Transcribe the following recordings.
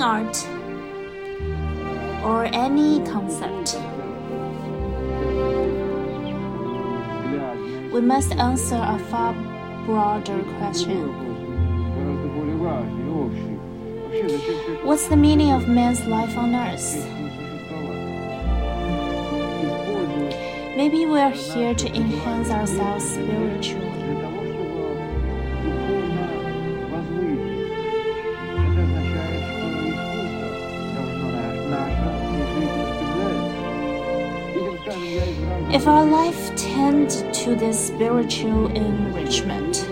defining art or any concept, we must answer a far broader question. What's the meaning of man's life on earth? Maybe we're here to enhance ourselves spiritually. If our life tends to this spiritual enrichment,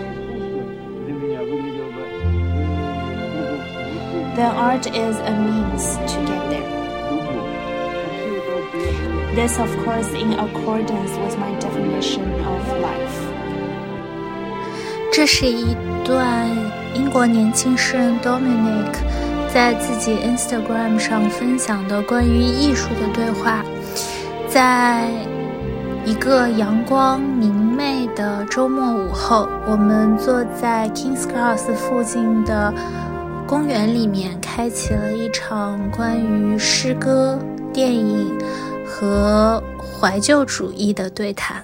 then art is a means to get there. This, of course, in accordance with my definition of life. 这是一段英国年轻诗人 Dominic 在自己 Instagram 上分享的关于艺术的对话。在 一个阳光明媚的周末午后，我们坐在 Kings Cross 附近的公园里面，开启了一场关于诗歌、电影和怀旧主义的对谈。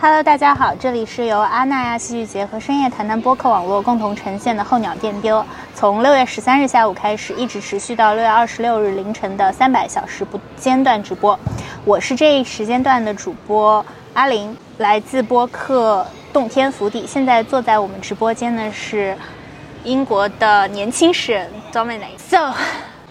Hello，大家好，这里是由阿那亚戏剧节和深夜谈谈播客网络共同呈现的候鸟电丢，从六月十三日下午开始，一直持续到六月二十六日凌晨的三百小时不间断直播。我是这一时间段的主播阿林，来自播客洞天福地。现在坐在我们直播间的是英国的年轻诗人 Dominic。So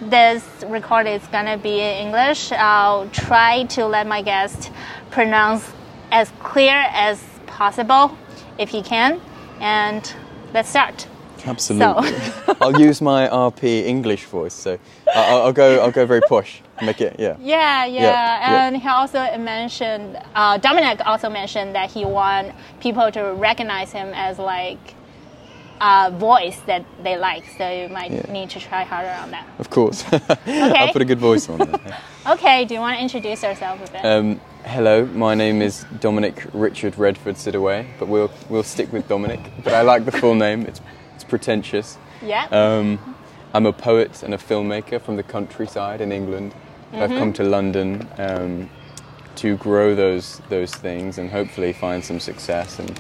this record is gonna be in English. I'll try to let my guest pronounce. as clear as possible if he can. And let's start. Absolutely. So. I'll use my RP English voice, so I'll, I'll, go. I'll go very posh. Make it, yeah. Yeah, yeah. yeah and yeah. he also mentioned. Uh, Dominic also mentioned that he want people to recognize him as like a voice that they like. So you might yeah. need to try harder on that. Of course. okay. I'll put a good voice on there. okay. Do you want to introduce yourself a bit? Um, Hello, my name is Dominic Richard Redford Sidaway, but we'll we'll stick with Dominic. But I like the full name; it's it's pretentious. Yeah. Um, I'm a poet and a filmmaker from the countryside in England. Mm-hmm. I've come to London um, to grow those those things and hopefully find some success and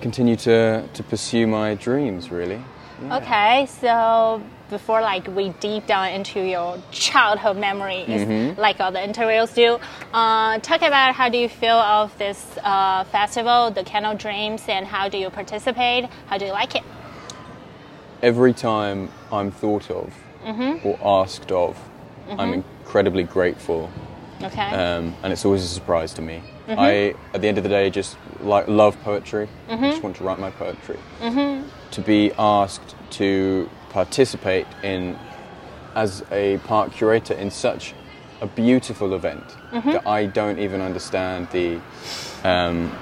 continue to to pursue my dreams. Really. Yeah. Okay, so before like we deep down into your childhood memories, mm-hmm. like all the interviews do, uh, talk about how do you feel of this uh, festival, the Canal Dreams, and how do you participate? How do you like it? Every time I'm thought of mm-hmm. or asked of, mm-hmm. I'm incredibly grateful. Okay. Um, and it's always a surprise to me. Mm-hmm. I, at the end of the day, just like love poetry. I just mm-hmm. want to write my poetry. Mm-hmm. To be asked to participate in as a park curator in such a beautiful event mm-hmm. that I don't even understand the um,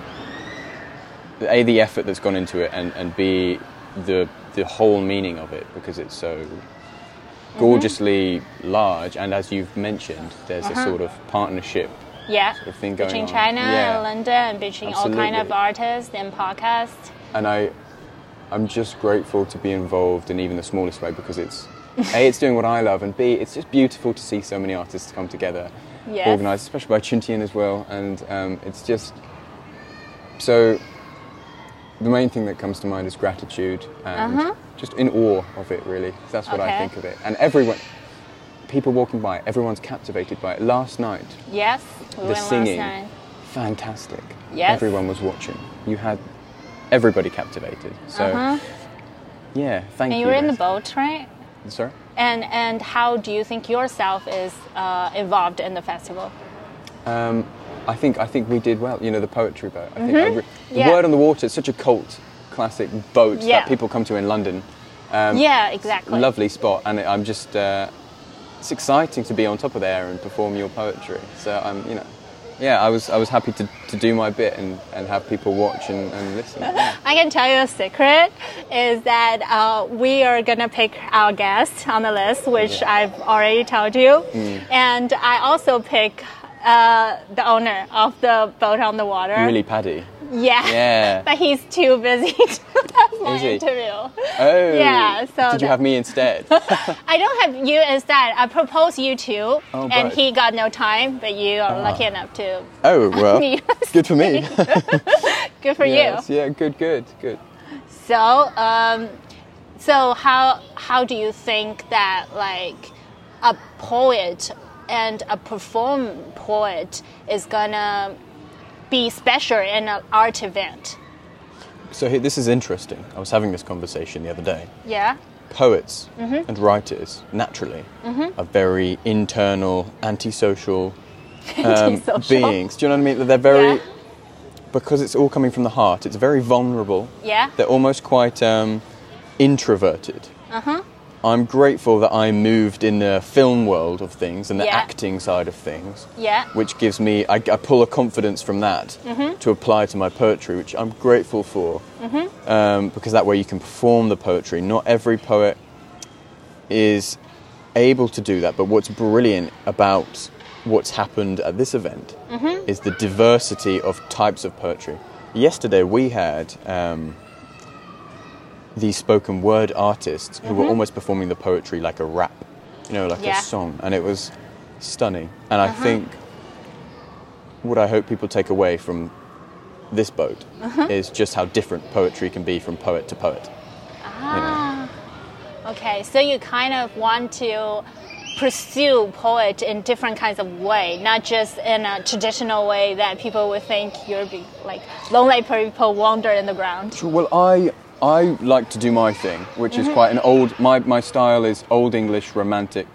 a the effort that's gone into it and, and b the the whole meaning of it because it's so mm-hmm. gorgeously mm-hmm. large and as you've mentioned there's uh-huh. a sort of partnership yeah sort of thing going between on. China yeah. and London and between Absolutely. all kind of artists and podcasts and I I'm just grateful to be involved in even the smallest way because it's a it's doing what I love and b it's just beautiful to see so many artists come together, yes. organised, especially by Chuntian as well, and um, it's just so. The main thing that comes to mind is gratitude and uh-huh. just in awe of it. Really, that's what okay. I think of it. And everyone, people walking by, everyone's captivated by it. Last night, yes, we the singing, fantastic. Yes, everyone was watching. You had everybody captivated. So, uh-huh. yeah, thank and you. And you were in the boat, right? Sorry. And and how do you think yourself is uh, involved in the festival? Um, I think I think we did well. You know, the poetry boat. I think mm-hmm. I re- the yeah. word on the water. It's such a cult classic boat yeah. that people come to in London. Um, yeah, exactly. Lovely spot, and I'm just. Uh, it's exciting to be on top of there and perform your poetry. So I'm, you know, yeah, I was I was happy to, to do my bit and, and have people watch and, and listen. Yeah. I can tell you a secret is that uh, we are gonna pick our guest on the list, which yeah. I've already told you, mm. and I also pick uh, the owner of the boat on the water. Really, Paddy. Yeah. Yeah. But he's too busy to have my interview. Oh. Yeah, so Did you have me instead? I don't have you instead. I proposed you two, Oh, and he got no time. But you are Ah. lucky enough to. oh well. Good for me. Good for yes. you. Yeah. Good. Good. Good. So, um, so how how do you think that like a poet and a perform poet is gonna be special in an art event? So here, this is interesting. I was having this conversation the other day. Yeah. Poets Mm-hmm. and writers, naturally, are very internal, antisocial, um, Antisocial. beings. Do you know what I mean? They're very Yeah. because it's all coming from the heart. It's very vulnerable. Yeah. They're almost quite um, introverted. Uh huh. I'm grateful that I moved in the film world of things and the Yeah. acting side of things, Yeah. which gives me, I, I pull a confidence from that Mm-hmm. to apply to my poetry, which I'm grateful for. Mm-hmm. Um, because that way you can perform the poetry. Not every poet is able to do that, but what's brilliant about what's happened at this event Mm-hmm. is the diversity of types of poetry. Yesterday we had. Um, these spoken word artists who were almost performing the poetry like a rap, you know, like Mm-hmm. Yeah. Uh-huh. a song, and it was stunning. And I think what I hope people take away from this boat Uh-huh. is just how different poetry can be from poet to poet. Ah. Okay, so you kind of want to pursue poet in different kinds of way, not just in a traditional way that people would think you're like lonely people wander in the ground. Well, I I like to do my thing, which Mm-hmm. is quite an old. My my style is old English romantic,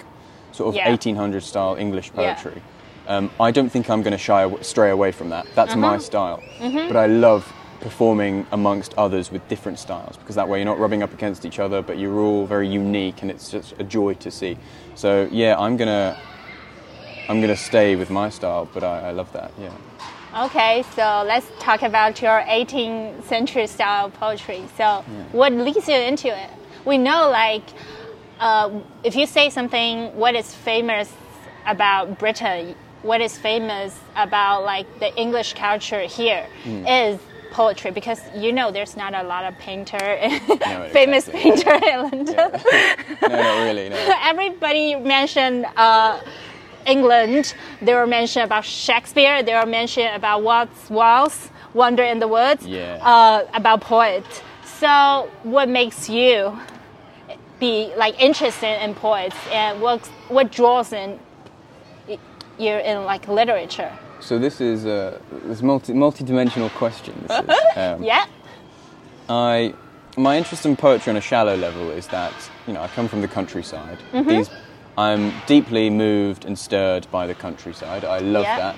sort of Yeah. 1800 style English Yeah. poetry. Um, I don't think I'm going to shy stray away from that. That's Uh-huh. my style. Mm-hmm. But I love performing amongst others with different styles because that way you're not rubbing up against each other, but you're all very unique, and it's just a joy to see. So yeah, I'm gonna I'm gonna stay with my style, but I, I love that. Yeah. Okay, so let's talk about your 18th century style poetry. So, what leads you into it? We know, like, uh, if you say something, what is famous about Britain, what is famous about like the English culture here is poetry because you know there's not a lot of painter, famous exactly. painter in London. No, not really. No. Everybody mentioned uh, England. They were mentioned about Shakespeare. They were mentioned about Wordsworth, Wonder in the Woods. Yeah. Uh, about poets. So, what makes you be like interested in poets, and what what draws in you in like literature? So this is a this multi multi-dimensional question. This is. Um, Yeah. I my interest in poetry on a shallow level is that you know I come from the countryside. Mm-hmm. These I'm deeply moved and stirred by the countryside. I love Yeah. that.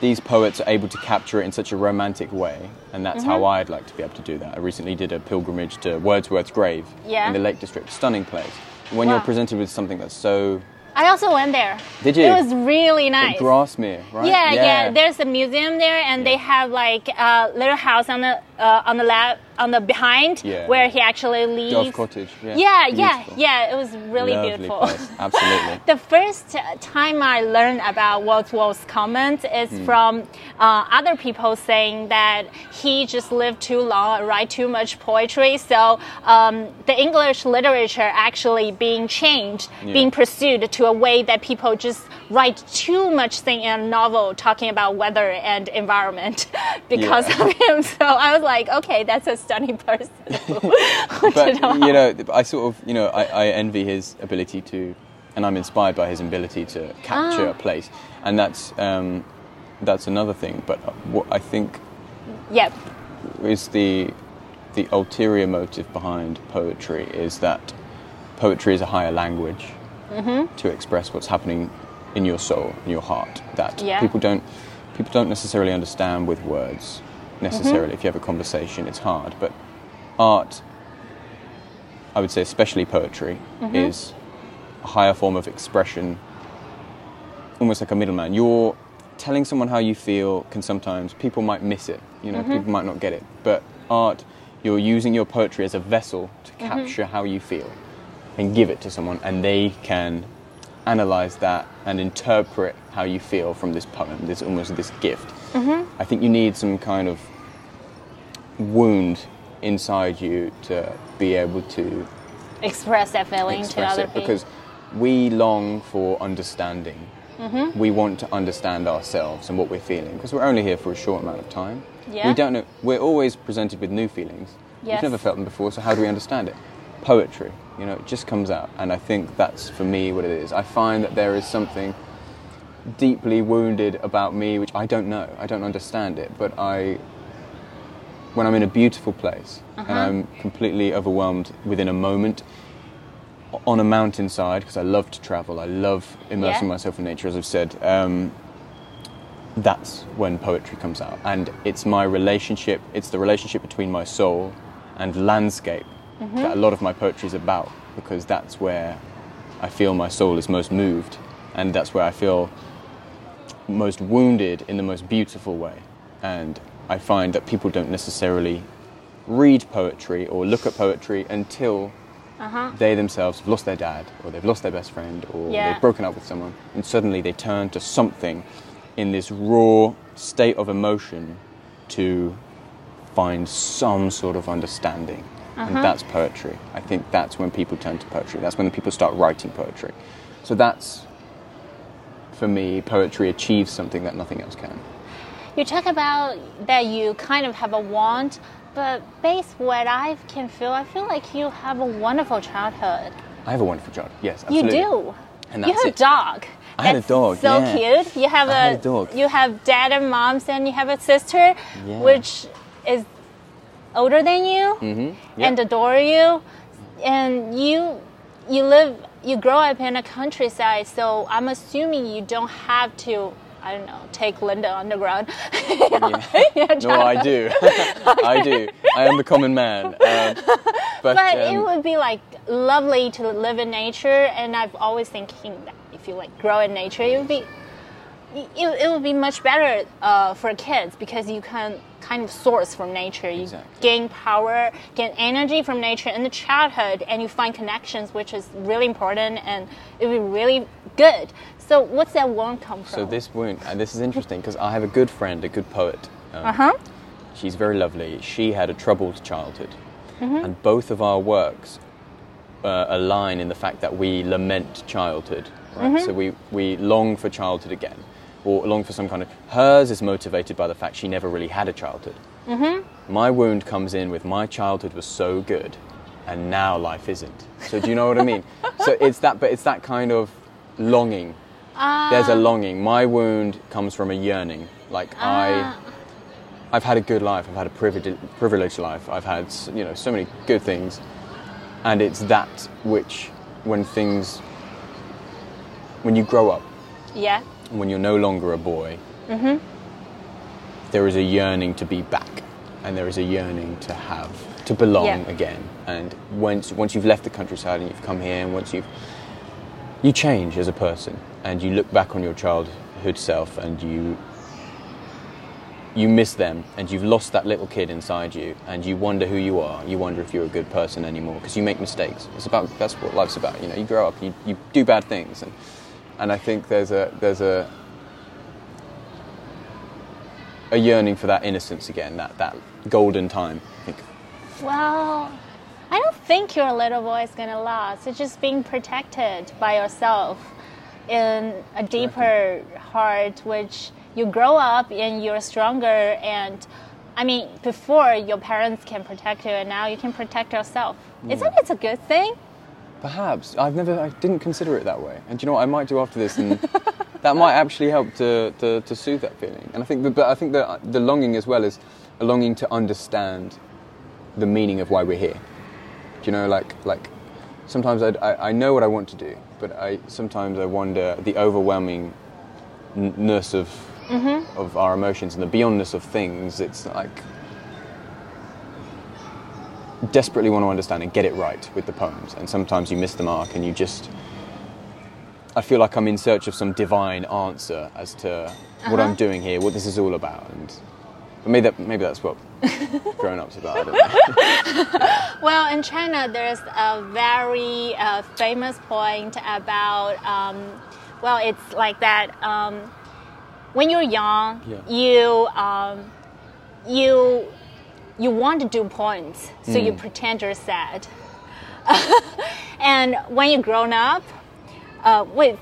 These poets are able to capture it in such a romantic way, and that's how Mm-hmm. I'd like to be able to do that. I recently did a pilgrimage to Wordsworth's grave Yeah. in the Lake District. Stunning place. When Wow. you're presented with something that's so I also went there. Did you? It was really nice. Grasmere, right? Yeah, yeah, There's a museum there, and they have like a little house on the uh, on the lab on the behind Yeah. where he actually lives. Dove Cottage. Yeah, Yeah, yeah, yeah. It was really Lovely beautiful. place. Absolutely. The first time I learned about Wordsworth's comments is Hmm. from uh, other people saying that he just lived too long write too much poetry. So um, the English literature actually being changed, being pursued to a way that people just write too much thing in a novel talking about weather and environment because Yeah. of him. So I was like, okay, that's a stunning person. but you know, I sort of, you know, I, I envy his ability to, and I'm inspired by his ability to capture Ah. a place, and that's um, that's another thing. But what I think Yep. is the the ulterior motive behind poetry is that poetry is a higher language Mm-hmm. to express what's happening in your soul, in your heart. That Yeah. people don't people don't necessarily understand with words. Necessarily, Mm-hmm. if you have a conversation, it's hard. But art, I would say, especially poetry, Mm-hmm. is a higher form of expression, almost like a middleman. You're telling someone how you feel can sometimes people might miss it. You know, people might not get it. But art, you're using your poetry as a vessel to capture how you feel and give it to someone, and they can analyze that and interpret how you feel from this poem. There's almost this gift. I think you need some kind of wound inside you to be able to Express that feeling to other people. because we long for understanding. Mm-hmm. We want to understand ourselves and what we're feeling because we're only here for a short amount of time. Yeah. We don't know. We're always presented with new feelings. Yes. We've never felt them before, so how do we understand it? Poetry, you know, it just comes out, and I think that's for me what it is. I find that there is something deeply wounded about me, which I don't know. I don't understand it, but I, when I'm in a beautiful place Uh-huh. and I'm completely overwhelmed within a moment on a mountainside, because I love to travel, I love immersing Yeah. myself in nature, as I've said. Um, that's when poetry comes out, and it's my relationship. It's the relationship between my soul and landscape Mm-hmm. that a lot of my poetry is about, because that's where I feel my soul is most moved, and that's where I feel most wounded in the most beautiful way. And I find that people don't necessarily read poetry or look at poetry until Uh-huh. they themselves have lost their dad, or they've lost their best friend, or Yeah. they've broken up with someone, and suddenly they turn to something in this raw state of emotion to find some sort of understanding. Uh-huh. And that's poetry. I think that's when people turn to poetry. That's when people start writing poetry. So that's, for me, poetry achieves something that nothing else can. You talk about that you kind of have a want, but based what I can feel, I feel like you have a wonderful childhood. I have a wonderful childhood. Yes, You do. And that's you have it. a dog. I had a dog, So yeah. cute. You have a, a dog. You have dad and moms, and you have a sister, Yeah. which is older than you Mm-hmm. Yeah. and adore you, and you you live you grow up in a countryside. So I'm assuming you don't have to. I don't know. Take London Underground. Yeah, no, I do. I do. I am the common man. Um, but But it um, would be like lovely to live in nature, and I've always thinking that if you like grow in nature, it would be it, it would be much better uh, for kids because you can kind of source from nature. You Exactly. gain power, gain energy from nature in the childhood, and you find connections, which is really important, and it would be really good. So, what's that one come from? so this wound, and this is interesting because I have a good friend, a good poet. Um, Uh huh. She's very lovely. She had a troubled childhood, Mm-hmm. and both of our works uh, align in the fact that we lament childhood. Right? Mm-hmm. So we we long for childhood again, or long for some kind of. Hers is motivated by the fact she never really had a childhood. Mm-hmm. My wound comes in with my childhood was so good, and now life isn't. So do you know what I mean? so it's that, but it's that kind of longing. There's a longing. My wound comes from a yearning. Like I, Ah. I've had a good life. I've had a privileged, privileged life. I've had you know so many good things, and it's that which, when things, when you grow up, Yeah. When you're no longer a boy, mm-hmm. there is a yearning to be back, and there is a yearning to have to belong Yeah. again. And once once you've left the countryside and you've come here, and once you've you change as a person, and you look back on your childhood self, and you you miss them, and you've lost that little kid inside you, and you wonder who you are. You wonder if you're a good person anymore because you make mistakes. It's about that's what life's about. You know, you grow up, you, you do bad things, and and I think there's a there's a a yearning for that innocence again, that that golden time. I think. Well, I don't think your little boy is gonna last. It's just being protected by yourself in a deeper heart, which you grow up and you're stronger. And I mean, before your parents can protect you, and now you can protect yourself. Isn't mm. it a good thing? Perhaps I've never, I didn't consider it that way. And do you know what I might do after this, and that might actually help to, to, to soothe that feeling. And I think, the, but I think the the longing as well is a longing to understand the meaning of why we're here. Do you know, like like sometimes I, I, I know what I want to do, but I sometimes I wonder the overwhelmingness of mm-hmm. of our emotions and the beyondness of things. It's like desperately want to understand and get it right with the poems, and sometimes you miss the mark, and you just. I feel like I'm in search of some divine answer as to what I'm doing here, what this is all about, and maybe that, maybe that's what grown ups about. I don't know. Well, in China, there's a very uh, famous point about, um, well, it's like that. Um, when you're young, Yeah. you um, you you want to do poems, so you pretend you're sad. and when you grown up, uh, with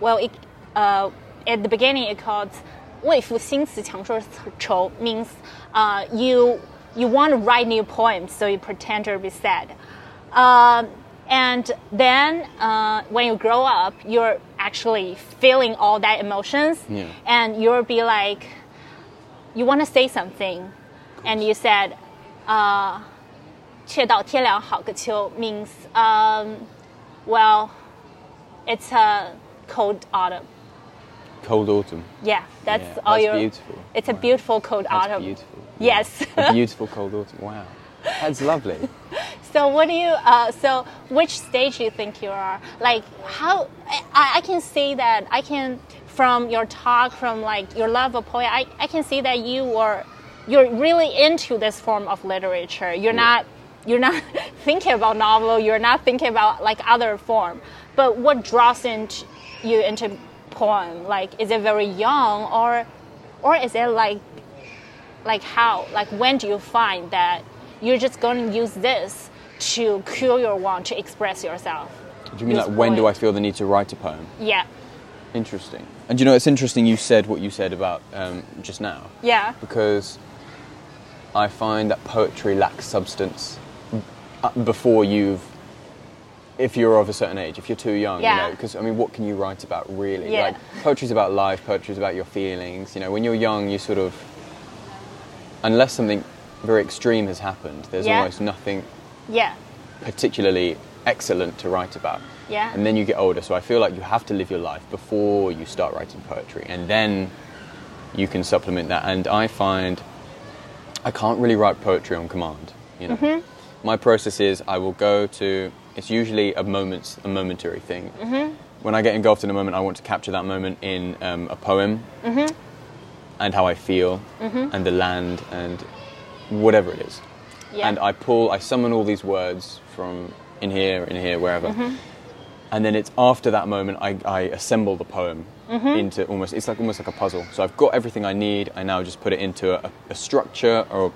well, it, uh, at the beginning it called 为赋新词强说愁 means uh, you you want to write new poems, so you pretend to be sad. Um, and then uh, when you grow up, you're actually feeling all that emotions, Yeah. and you'll be like, you want to say something, and you said, uh, 却道天凉好个秋 means, um, well, it's a cold autumn. Cold autumn. Yeah, that's Yeah, all that's your. beautiful. It's a Wow. beautiful cold That's autumn. beautiful. Yes. A beautiful cold autumn. Wow. That's lovely. So what do you? Uh, so which stage do you think you are? Like how? I, I can see that I can from your talk, from like your love of poetry. I, I can see that you are you're really into this form of literature. You're not you're not thinking about novel. You're not thinking about like other form. But what draws into you into poem? Like is it very young or or is it like like how like when do you find that you're just going to use this to cure your want to express yourself Do you mean Use like when do I feel the need to write a poem? yeah Interesting. And you know, it's interesting you said what you said about um, just now. yeah because I find that poetry lacks substance uh, before you've, if you're of a certain age, if you're too young, you Yeah. know, because I mean, what can you write about really? Yeah. Like, poetry's about life, poetry's about your feelings, you know, when you're young, you sort of, unless something very extreme has happened, there's Yeah. almost nothing yeah particularly excellent to write about. Yeah. And then you get older, so I feel like you have to live your life before you start writing poetry, and then you can supplement that. And I find I can't really write poetry on command. You know, Mm-hmm. my process is I will go to. It's usually a moment, a momentary thing. Mm-hmm. When I get engulfed in a moment, I want to capture that moment in um, a poem, Mm-hmm. and how I feel, and the land, and whatever it is yeah and I pull, I summon all these words from in here, in here, wherever. Mm-hmm. And then it's after that moment I, I assemble the poem Mm-hmm. into almost, it's like almost like a puzzle. So I've got everything I need. I now just put it into a, a structure or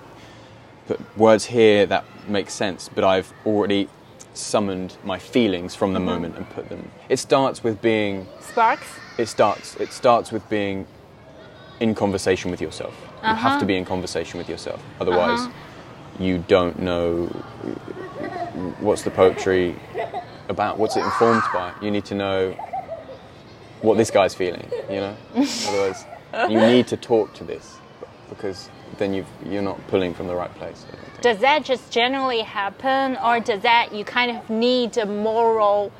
put words here that make sense, but I've already summoned my feelings from the Mm-hmm. moment and put them. It starts with being sparks it starts it starts with being in conversation with yourself you Uh-huh. have to be in conversation with yourself otherwise you don't know what's the poetry about what's it informed by you need to know what this guy's feeling you know? Otherwise you need to talk to this because then you've, you're not pulling from the right place does that just generally happen or does that you kind of need a moral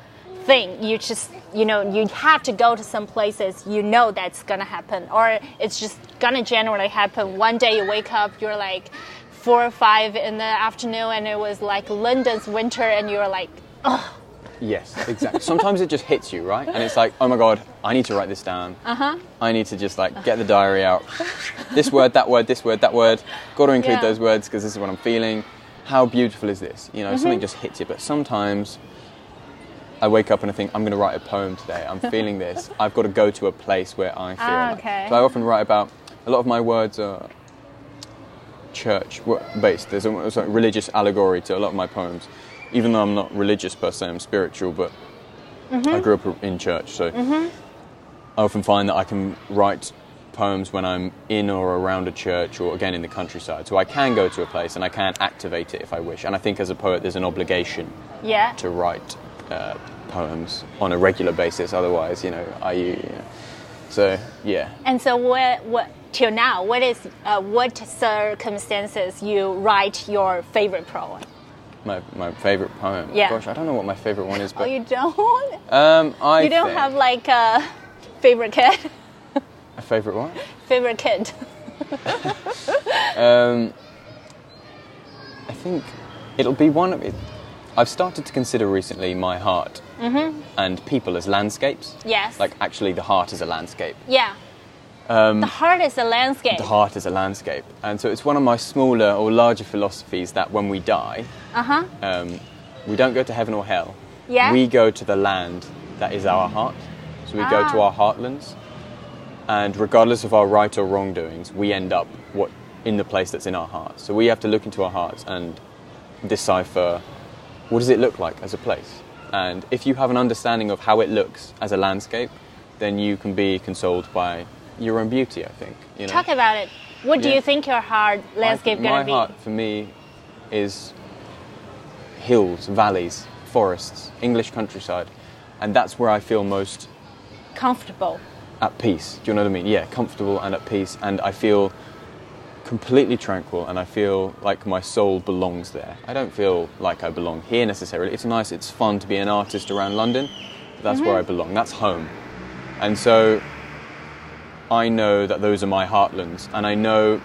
thing? You just you know you have to go to some places you know that's gonna happen or it's just gonna generally happen. One day you wake up you're like four or five in the afternoon and it was like london's winter and you're like oh Yes, exactly. Sometimes it just hits you, right? And it's like, oh my god, I need to write this down. Uh Uh-huh. I need to just like get the diary out. this word, that word, this word, that word. Got to include Yeah. those words because this is what I'm feeling. How beautiful is this? You know, Mm-hmm. something just hits you. But sometimes I wake up and I think I'm going to write a poem today. I'm feeling this. I've got to go to a place where I feel. Ah, like- okay. So I often write about. A lot of my words are church based. There's a religious allegory to a lot of my poems. Even though I'm not religious per se, I'm spiritual, but I grew up in church, so I often find that I can write poems when I'm in or around a church or again in the countryside. So I can go to a place and I can activate it if I wish. And I think as a poet, there's an obligation yeah to write uh, poems on a regular basis. Otherwise, you know, I. You know, so yeah. and so what what till now what is uh, what circumstances you write your favorite poem My, my favorite poem. Yeah. Gosh, I don't know what my favorite one is, oh but you don't um, I you don't think- have like a favorite kid a favorite one. favorite kid Um, I think it'll be one of it. I've started to consider recently my heart and people as landscapes. yes Like actually, the heart is a landscape. yeah the heart is a landscape Um, The heart is a landscape, and so it's one of my smaller or larger philosophies that when we die, uh-huh um, we don't go to heaven or hell. Yeah. We go to the land that is our heart. So we go to Ah. our heartlands, and regardless of our right or wrongdoings, we end up what in the place that's in our hearts. So we have to look into our hearts and decipher what does it look like as a place. And if you have an understanding of how it looks as a landscape, then you can be consoled by your own beauty. I think. You know? Talk about it. What do Yeah. you think your heart landscape my, gonna my be? heart for me is hills, valleys, forests, English countryside, and that's where I feel most Comfortable. at peace. Do you know what I mean? Yeah, comfortable and at peace, and I feel completely tranquil, and I feel like my soul belongs there. I don't feel like I belong here necessarily. It's nice, it's fun to be an artist around London. But that's where mm-hmm. I belong. That's home, and so I know that those are my heartlands, and I know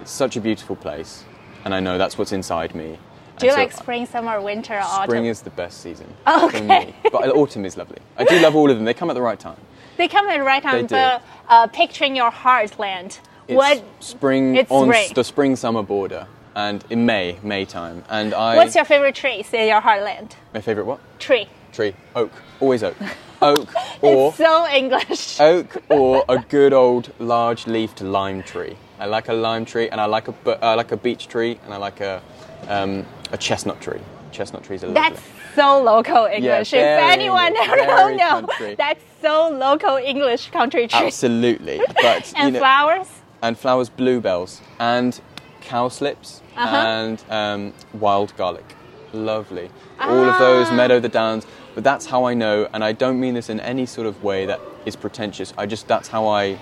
it's such a beautiful place, and I know that's what's inside me. Do you so like spring, summer, winter, or autumn? Spring is the best season Okay. for me, but autumn is lovely. I do love all of them. They come at the right time. They come at the right time, do. but uh, picturing your heartland. It's what? spring It's on spring. the spring summer border, and in May, May time, and I. What's your favorite tree in your heartland? my favorite? What Tree. tree? Oak. Always oak. Oak or It's so English. oak or a good old large leafed lime tree. I like a lime tree, and I like a I like a beech tree, and I like a um, a chestnut tree. Chestnut trees are lovely. That's so local English. if very, anyone very don't know, country. that's so local English country tree. Absolutely, but And you know, flowers. and flowers, bluebells, and cowslips, Uh-huh. and um, wild garlic. Lovely. All of those, Ah. meadow the downs. But that's how I know, and I don't mean this in any sort of way that is pretentious. I just, that's how I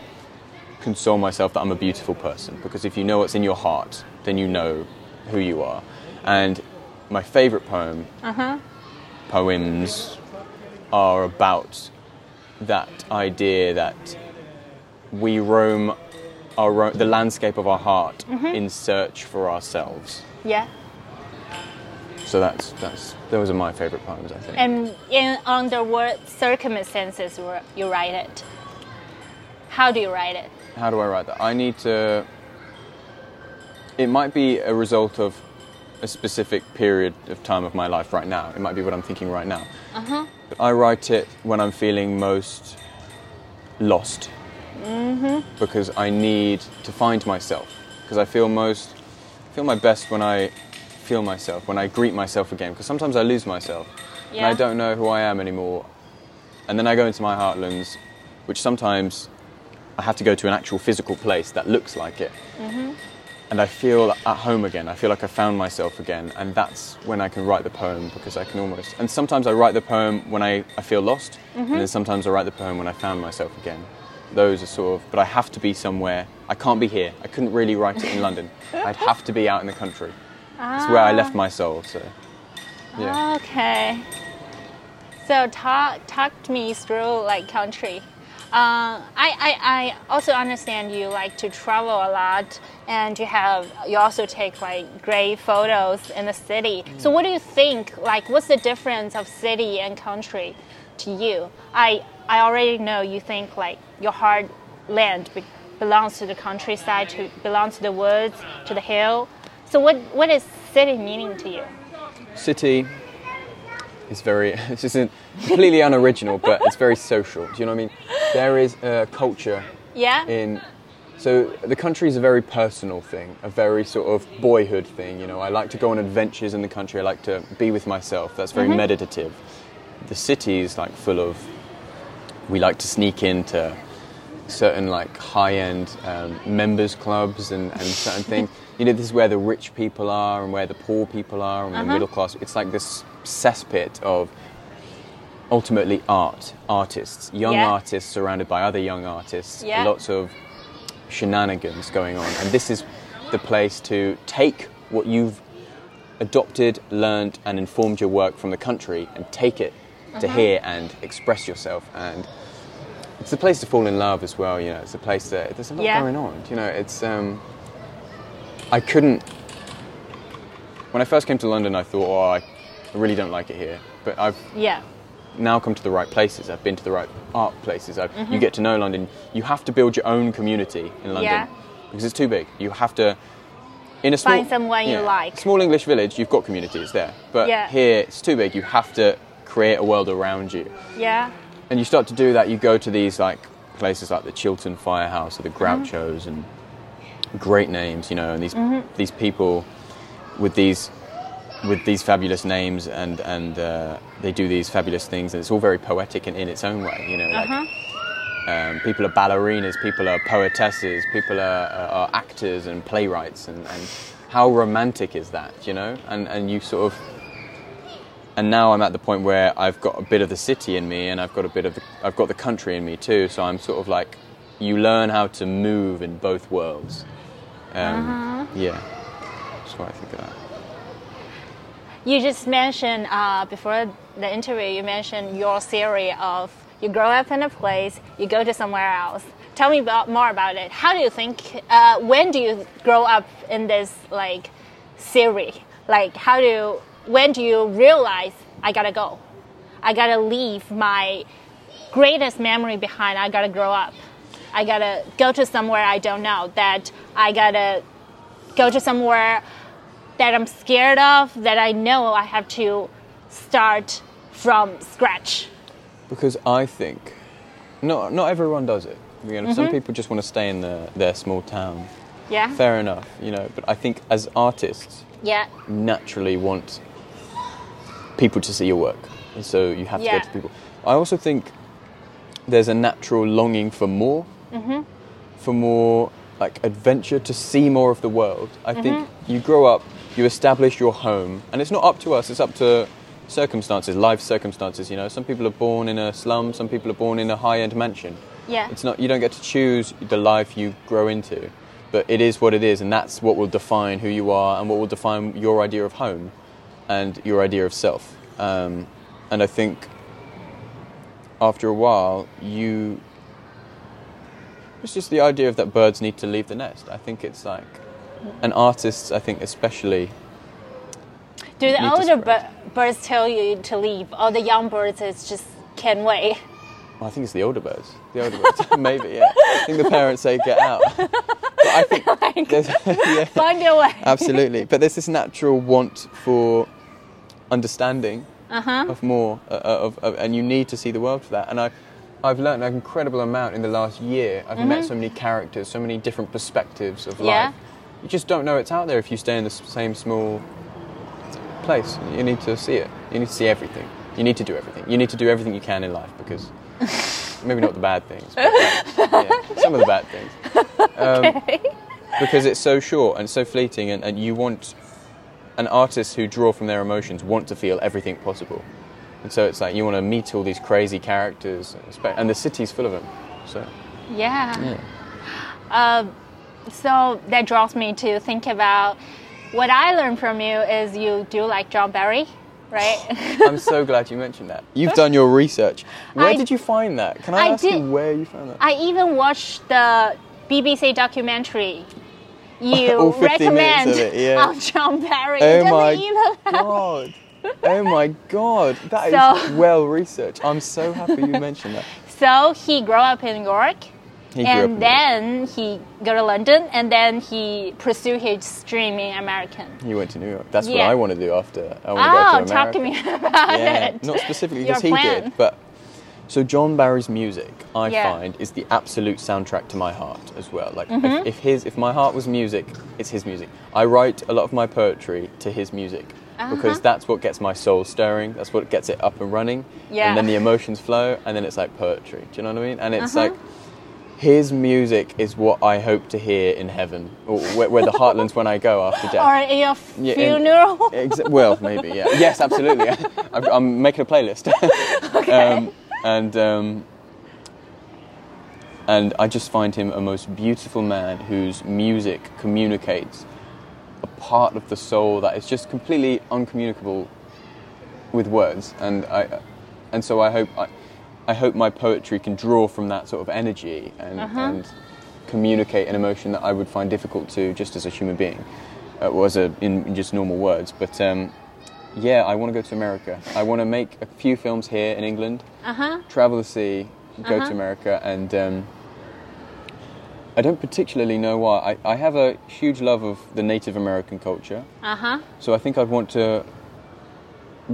console myself that I'm a beautiful person. Because if you know what's in your heart, then you know who you are. And my favorite poem, Uh-huh. poems, are about that idea that we roam our ro- the landscape of our heart Mm-hmm. in search for ourselves. Yeah. So that's that's those are my favorite poems. I think. And in under what circumstances you- you write it? How do you write it? How do I write that? I need to. It might be a result of a specific period of time of my life right now. It might be what I'm thinking right now. Uh-huh. But I write it when I'm feeling most lost. Mm-hmm. Because I need to find myself. Because I feel most, I feel my best when I feel myself, when I greet myself again. Because sometimes I lose myself and I don't know who I am anymore. And then I go into my heartlands, which sometimes I have to go to an actual physical place that looks like it. Mm-hmm. And I feel at home again. I feel like I found myself again. And that's when I can write the poem because I can almost. And sometimes I write the poem when I, I feel lost. And mm-hmm. then sometimes I write the poem when I found myself again. Those are sort of. But I have to be somewhere. I can't be here. I couldn't really write it in London. I'd have to be out in the country. It's where I left my soul. So. Yeah. Okay. So talk talk to me through like country. Uh, I, I, I also understand you like to travel a lot and you have you also take like great photos in the city. So what do you think like what's the difference of city and country to you? I I already know you think like your heart land be- belongs to the countryside, to belongs to the woods, to the hill. So what what is city meaning to you? City is very, this isn't completely unoriginal, but it's very social. Do you know what I mean? There is a culture Yeah. in, so the country is a very personal thing, a very sort of boyhood thing. You know, I like to go on adventures in the country, I like to be with myself. That's very meditative. The city is like full of, we like to sneak into certain like high-end um, members clubs and, and certain things. You know, this is where the rich people are and where the poor people are and the middle class. It's like this cesspit of ultimately art, artists, young Yeah. artists surrounded by other young artists. Yeah. Lots of shenanigans going on, and this is the place to take what you've adopted, learned, and informed your work from the country and take it to Uh-huh. here and express yourself and it's a place to fall in love as well. You know, it's a place that there's a lot Yeah. going on. You know, it's. Um, I couldn't. When I first came to London, I thought, oh, I really don't like it here. But I've Yeah. now come to the right places. I've been to the right art places. I've, Mm-hmm. You get to know London. You have to build your own community in London Yeah. because it's too big. You have to. In a small, Find someone you like. Small English village, you've got community. It's there. But Yeah. here, it's too big. You have to create a world around you Yeah. and you start to do that. You go to these like places like the Chiltern Firehouse or the Grouchos, and great names, you know, and these these people with these with these fabulous names and and uh, they do these fabulous things and it's all very poetic and in its own way you know like um, people are ballerinas people are poetesses people are, are, are actors and playwrights and, and how romantic is that you know? And and you sort of and now I'm at the point where I've got a bit of the city in me and I've got a bit of the I've got the country in me too so I'm sort of like you learn how to move in both worlds um, yeah that's what I think of that You just mentioned uh, before the interview, you mentioned your theory of you grow up in a place, you go to somewhere else. Tell me about, more about it. How do you think? Uh, when do you grow up in this like theory? Like, how do? You, when do you realize I gotta go? I gotta leave my greatest memory behind. I gotta grow up. I gotta go to somewhere I don't know. That I gotta go to somewhere that I'm scared of, that I know I have to start from scratch. Because I think not not everyone does it. You know, some mm-hmm. people just want to stay in the, their small town. Yeah. Fair enough, you know. But I think as artists, Yeah. naturally want people to see your work, and so you have to Yeah. go to people. I also think there's a natural longing for more, Mm-hmm. for more like adventure, to see more of the world. I think Mm-hmm. you grow up, you establish your home, and it's not up to us; it's up to circumstances, life circumstances. You know, some people are born in a slum, some people are born in a high-end mansion. Yeah. It's not you don't get to choose the life you grow into, but it is what it is, and that's what will define who you are and what will define your idea of home and your idea of self. Um, and I think after a while, you it's just the idea of that birds need to leave the nest. I think it's like, and artists, I think especially, Do the older bir- birds tell you to leave, or the young birds is just can't wait? well, I think it's the older birds. The older birds, maybe. Yeah, I think the parents say get out. But I think there's, yeah. Find your way. Absolutely, but there's this natural want for understanding Uh-huh. of more, uh, of, of, and you need to see the world for that. And I, I've learned an incredible amount in the last year. I've met so many characters, so many different perspectives of Mm-hmm. Yeah. life. You just don't know it's out there if you stay in the same small place. You need to see it. You need to see everything. You need to do everything. You need to do everything you can in life because maybe not the bad things, but yeah, some of the bad things Um, because it's so short and so fleeting, and, and you want an artist who draw from their emotions want to feel everything possible, and so it's like you want to meet all these crazy characters, and the city's full of them. So Yeah. Um, so that draws me to think about what I learned from you is you do like John Barry, right? I'm so glad you mentioned that. You've done your research. Where I- did you find that? Can I, I ask you where you found that? I even watched the BBC documentary you All 15 minutes recommend of it, yeah. of John Barry. Oh it doesn't my even god! Oh my god! That is So- well researched. I'm so happy you mentioned that. So he grew up in New York. He and then he go to London, and then he pursued his dream in American. He went to New York. That's what I want to do after. I want Oh, to go to America. talk to me about yeah, it. not specifically because he did, but so John Barry's music, I Yeah. find, is the absolute soundtrack to my heart as well. Like Mm-hmm. if, if his, if my heart was music, it's his music. I write a lot of my poetry to his music Uh-huh. because that's what gets my soul stirring. That's what gets it up and running, Yeah. and then the emotions flow, and then it's like poetry. Do you know what I mean? And it's Uh-huh. like. His music is what I hope to hear in heaven, or where, where the heartlands when I go after death. Or in your Yeah, in- funeral. Exa- well, maybe, yeah. Yes, absolutely. I've, I'm making a playlist. um, and um, and I just find him a most beautiful man whose music communicates part of the soul that is just completely uncommunicable with words. And I, and so I hope I, I hope my poetry can draw from that sort of energy and, and communicate an emotion that I would find difficult to just as a human being, uh, or as a, in, in just normal words. But um, yeah, I want to go to America. I want to make a few films here in England, Uh-huh. travel the sea, go to America, and um, I don't particularly know why. I, I have a huge love of the Native American culture. Uh-huh. So I think I'd want to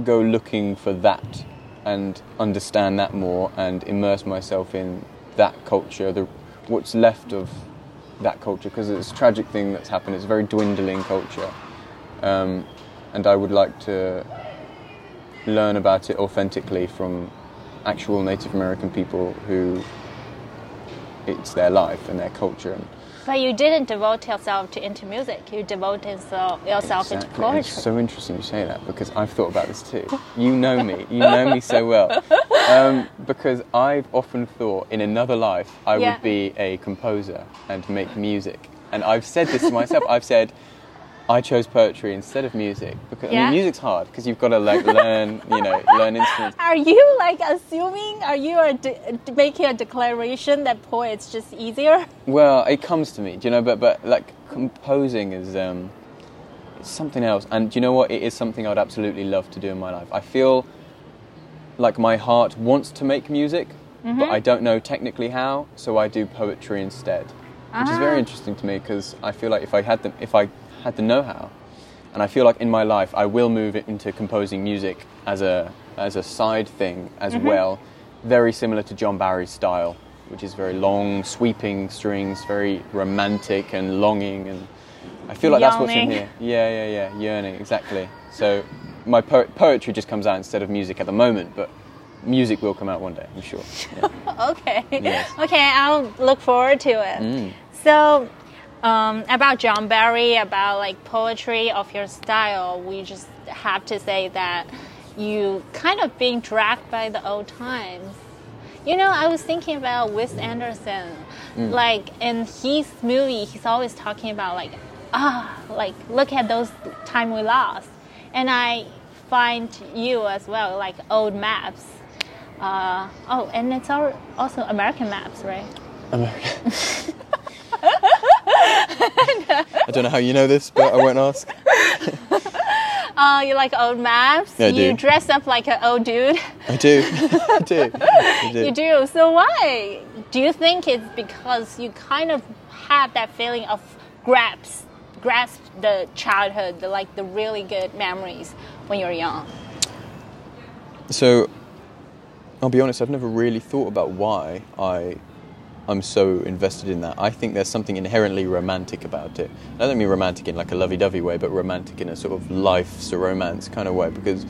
go looking for that and understand that more and immerse myself in that culture, the what's left of that culture because it's a tragic thing that's happened. It's a very dwindling culture, um, and I would like to learn about it authentically from actual Native American people who it's their life and their culture. And but you didn't devote yourself to into music. You devoted yourself exactly. into poetry. It's so interesting you say that because I've thought about this too. You know me. You know me so well. Um, because I've often thought in another life I Yeah. would be a composer and make music. And I've said this to myself. I've said I chose poetry instead of music because I Yeah. mean music's hard because you've got to like learn, you know, learn instruments. Are you like assuming? Are you are de- making a declaration that poet's just easier? Well, it comes to me, do you know, but but like composing is um, it's something else, and do you know what? It is something I'd absolutely love to do in my life. I feel like my heart wants to make music, but I don't know technically how, so I do poetry instead, which is very interesting to me because I feel like if I had the if I had the know-how, and I feel like in my life I will move into composing music as a as a side thing as well, very similar to John Barry's style, which is very long, sweeping strings, very romantic and longing, and I feel like that's what's in here. Yeah, yeah, yeah, yearning, exactly. So my po- poetry just comes out instead of music at the moment, but music will come out one day, I'm sure. Yeah. Okay. Yes. Okay, I'll look forward to it. Mm. So, um, about John Barry, about like poetry of your style, we just have to say that you kind of being dragged by the old times. You know, I was thinking about Wes Anderson. Mm. Like in his movie, he's always talking about like, ah, like look at those time we lost. And I find you as well, like old maps. Uh, oh, and it's al- also American maps, right? America. I don't know how you know this, but I won't ask. Uh, you like old maps? Yeah, I do. you dress up like an old dude? I do. I do. I do. You do. So why? Do you think it's because you kind of have that feeling of grasp, grasp the childhood, the, like the really good memories when you're young? So, I'll be honest. I've never really thought about why I, I'm so invested in that. I think there's something inherently romantic about it. I don't mean romantic in like a lovey-dovey way, but romantic in a sort of life's a romance kind of way. Because,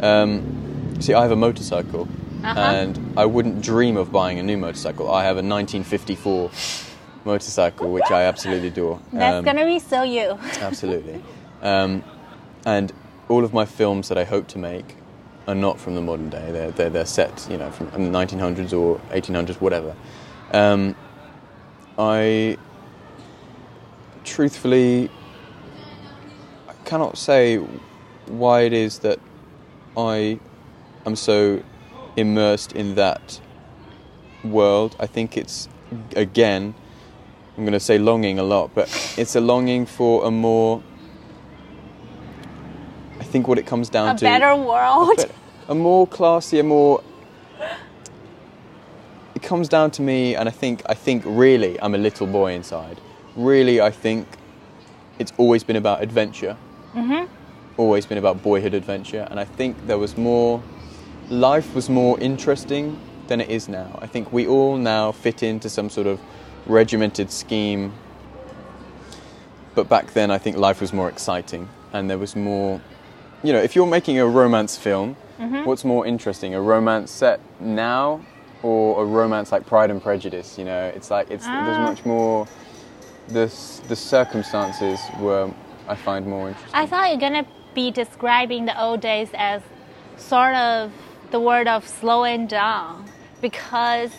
um, see, I have a motorcycle, Uh-huh. and I wouldn't dream of buying a new motorcycle. I have a 1954 motorcycle, which I absolutely adore. That's Um, gonna be so you. Absolutely. Um, and all of my films that I hope to make are not from the modern day. They're, they're, they're set, you know, from the 1900s or 1800s, whatever. Um, I truthfully I cannot say why it is that I am so immersed in that world. I think it's, again, I'm going to say longing a lot, but it's a longing for a more. I think what it comes down A to a better world. but a more classy, a more. It comes down to me, and I think I think really I'm a little boy inside. Really, I think it's always been about adventure. Mm-hmm. Always been about boyhood adventure, and I think there was more. Life was more interesting than it is now. I think we all now fit into some sort of regimented scheme. But back then, I think life was more exciting, and there was more you know, if you're making a romance film, what's more interesting, a romance set now or a romance like Pride and Prejudice? You know, it's like it's there's much more. The the circumstances were I find more interesting. I thought you're gonna be describing the old days as sort of the word of slowing down because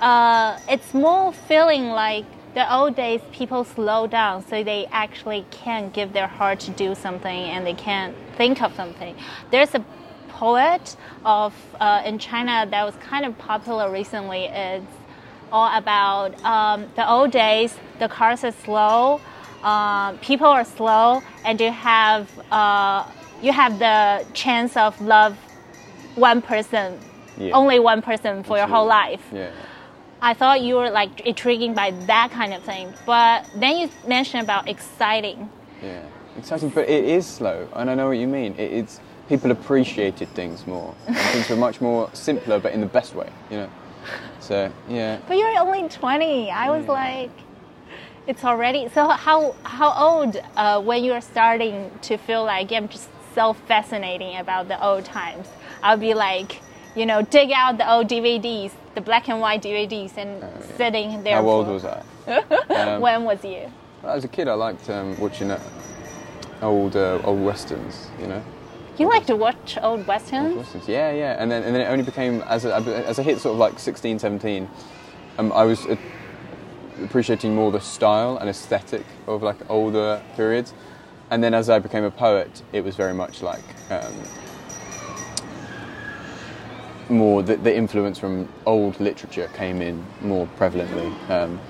uh, it's more feeling like the old days people slow down so they actually can give their heart to do something and they can think of something. There's a poet of uh, in China that was kind of popular recently. It's all about um, the old days. The cars are slow, um, people are slow, and you have uh, you have the chance of love one person, Yeah. only one person for your whole life. Yeah. I thought you were like intriguing by that kind of thing, but then you mentioned about exciting. Yeah, exciting, but it is slow, and I know what you mean. It, it's people appreciated things more, things were much more simpler, but in the best way, you know. So yeah, But you're only 20. I was like, It's already so. How how old uh, when you are starting to feel like I'm just so fascinating about the old times? I'll be like, you know, dig out the old DVDs, the black and white DVDs, and sitting there. How old was I? Um, when was you? As a kid, I liked um, watching uh, old uh, old westerns. You know, You like to watch old westerns? westerns. Yeah, yeah. And then and then it only became as a, as I hit sort of like 16, 17, um, I was uh, appreciating more the style and aesthetic of like older periods. And then as I became a poet, it was very much like um, more the, the influence from old literature came in more prevalently. Um,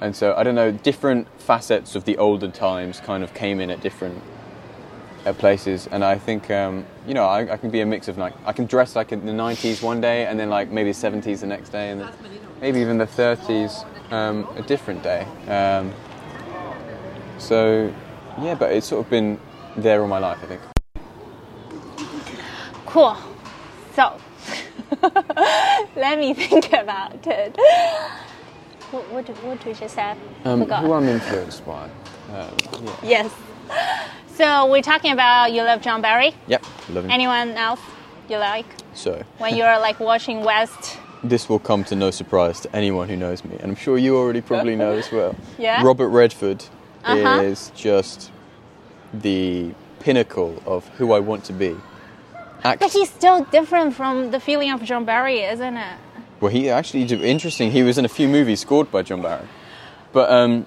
and so I don't know, different facets of the older times kind of came in at different uh, places. And I think, um, you know, I, I can be a mix of like, I can dress like in the 90s one day and then like maybe 70s the next day and then maybe even the 30s um, a different day. Um, so, yeah, but it's sort of been there all my life, I think. Cool. So, let me think about it. What, what, what did we just say? Um, who I'm influenced by. Um, yeah. Yes. So we're talking about you love John Barry. Yep, love him. Anyone else you like So, when you're like watching West? this will come to no surprise to anyone who knows me, and I'm sure you already probably know as well. Yeah? Robert Redford Uh-huh. is just the pinnacle of who I want to be. Act- But he's still different from the feeling of John Barry, isn't it? well, he actually interesting. He was in a few movies scored by John Barry, but um,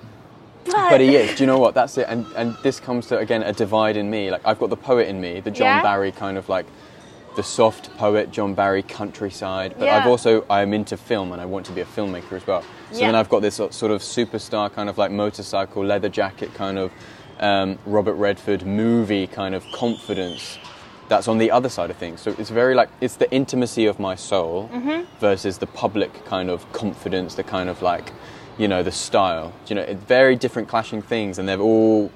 but he is. Do you know what? That's it. And and this comes to again a divide in me. Like I've got the poet in me, the John Yeah? Barry kind of like the soft poet, John Barry countryside. But Yeah. I've also I'm into film and I want to be a filmmaker as well. So Yeah. then I've got this sort of superstar kind of like motorcycle, leather jacket kind of um, Robert Redford movie kind of confidence. That's on the other side of things. So it's very like it's the intimacy of my soul versus the public kind of confidence, the kind of like, you know, the style. You know, very different clashing things, and they're all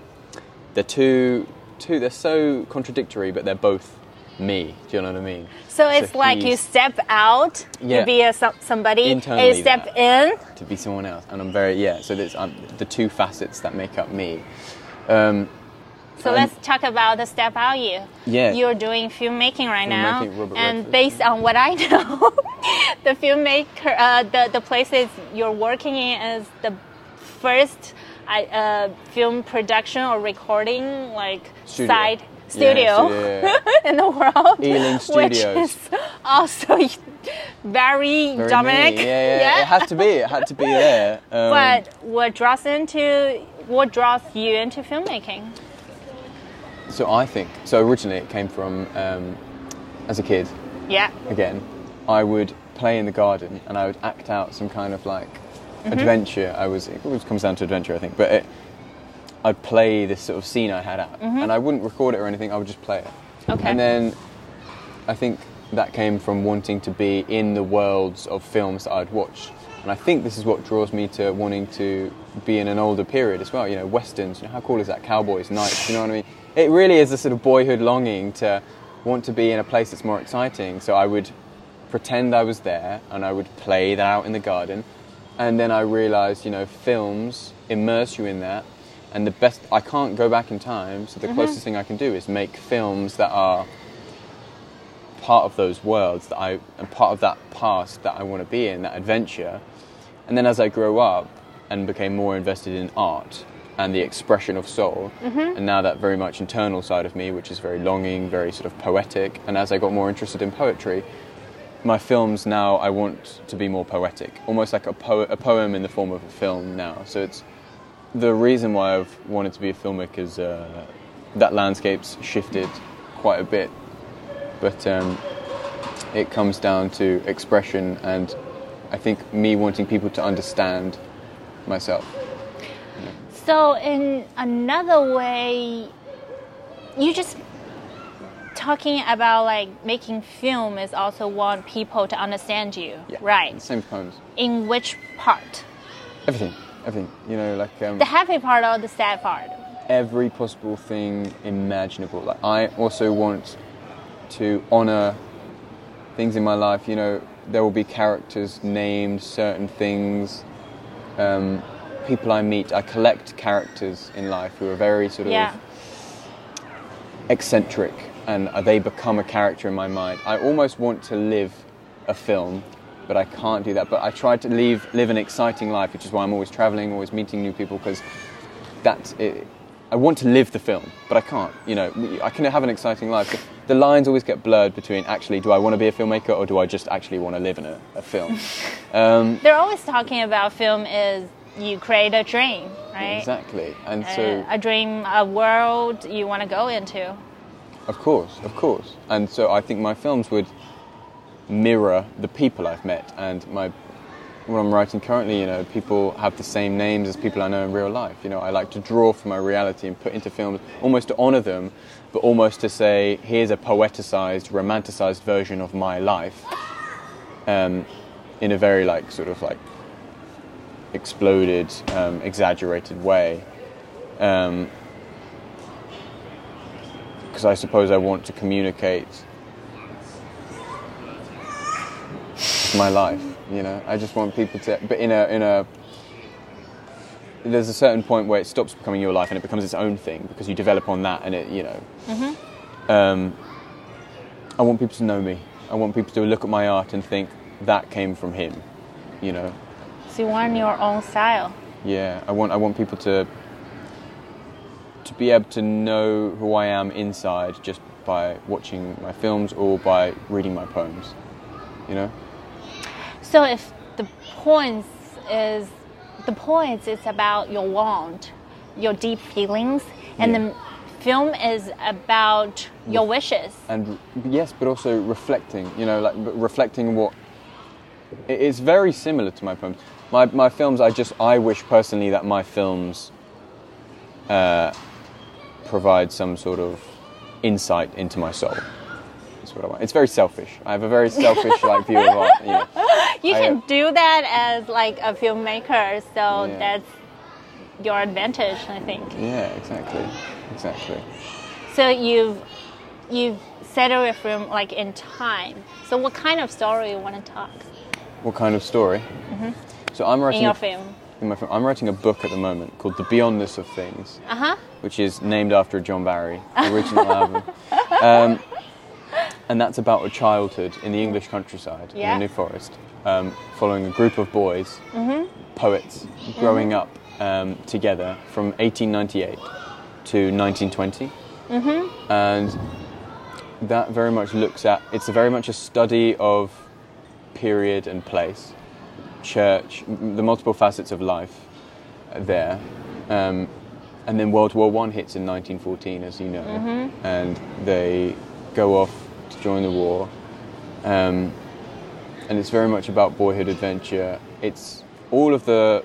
they're two two. They're so contradictory, but they're both me. Do you know what I mean? So it's like you step out Yeah. to be a, some- somebody, and you step that. in. to be someone else, and I'm very yeah. So there's um, the two facets that make up me. Um, So And- let's talk about the step out you. Yeah. You're doing filmmaking right now, Filmmaking, and Redford. based on what I know, the filmmaker, uh, the the places you're working in is the first I- uh, film production or recording like Studio. side Yeah, studio studio, in the world, Ealing which is also very, very Dominic. me. Yeah, yeah, It had to be. It had to be there. Um, But what draws into what draws you into filmmaking? So I think so. Originally, it came from um, as a kid. Yeah. again, I would play in the garden and I would act out some kind of like Mm-hmm. adventure. I was it always comes down to adventure, I think, but it, I'd play this sort of scene I had out, and I wouldn't record it or anything. I would just play it. Mm-hmm. Okay. And then I think that came from wanting to be in the worlds of films that I'd watched. And I think this is what draws me to wanting to be in an older period as well. You know, westerns. You know, how cool is that? Cowboys, knights. You know what I mean? It really is a sort of boyhood longing to want to be in a place that's more exciting. So I would pretend I was there and I would play that out in the garden. And then I realised, you know, films immerse you in that. And the best, I can't go back in time. So the mm-hmm. closest thing I can do is make films that are part of those worlds that I and part of that past that I want to be in, that adventure. And then as I grew up and became more invested in art and the expression of soul, and now that very much internal side of me, which is very longing, very sort of poetic, and as I got more interested in poetry, my films now I want to be more poetic, almost like a, po- a poem in the form of a film now. So it's the reason why I've wanted to be a filmmaker is uh, that landscape's shifted quite a bit, but um, it comes down to expression and I think me wanting people to understand myself. So in another way, you just talking about like making film is also want people to understand you, Yeah. right? Same poems. In which part? Everything, everything. You know, like um, The happy part or the sad part? every possible thing imaginable. Like I also want to honor things in my life. You know, there will be characters named certain things, um, people I meet, I collect characters in life who are very sort of Yeah. eccentric and they become a character in my mind. I almost want to live a film, but I can't do that. But I try to live, live an exciting life, which is why I'm always traveling, always meeting new people, because that's it. I want to live the film, but I can't. You know, I can have an exciting life. The lines always get blurred between actually, do I want to be a filmmaker or do I just actually want to live in a, a film? um, They're always talking about film is you create a dream, right? exactly. And Uh, so, a dream, a world you want to go into. Of course, of course. And so I think my films would mirror the people I've met and my what I'm writing currently, you know, people have the same names as people I know in real life. You know, I like to draw from my reality and put into films almost to honor them, but almost to say, here's a poeticized, romanticized version of my life. Um, in a very like sort of like exploded, um, exaggerated way. Um, because I suppose I want to communicate my life. You know, I just want people to, but in a in a. There's a certain point where it stops becoming your life and it becomes its own thing because you develop on that and it, you know. Um, I want people to know me. I want people to look at my art and think that came from him. You know. You want your own style. Yeah, I want I want people to to be able to know who I am inside just by watching my films or by reading my poems. You know? So if the points is the points is about your want, your deep feelings, and Yeah. the film is about your wishes. And yes, but also reflecting, you know, like reflecting what it's very similar to my poems. My my films I just I wish personally that my films uh, provide some sort of insight into my soul. That's what I want. It's very selfish. I have a very selfish like view of art. You know. You I, can uh, do that as like a filmmaker, so Yeah. that's your advantage, I think. Yeah, exactly, exactly. So you've you've settled your film like in time. So what kind of story you want to talk What kind of story? So I'm in writing your a, film? in my film. I'm writing a book at the moment called The Beyondness of Things, Uh huh. which is named after John Barry original album, um, and that's about a childhood in the English countryside Yeah. in the New Forest, um, following a group of boys, poets, growing up um, together from 1898 to 1920, and that very much looks at. It's a very much a study of period and place, church, the multiple facets of life there. Um, and then World War One hits in 1914, as you know, and they go off to join the war. Um, and it's very much about boyhood adventure. It's all of the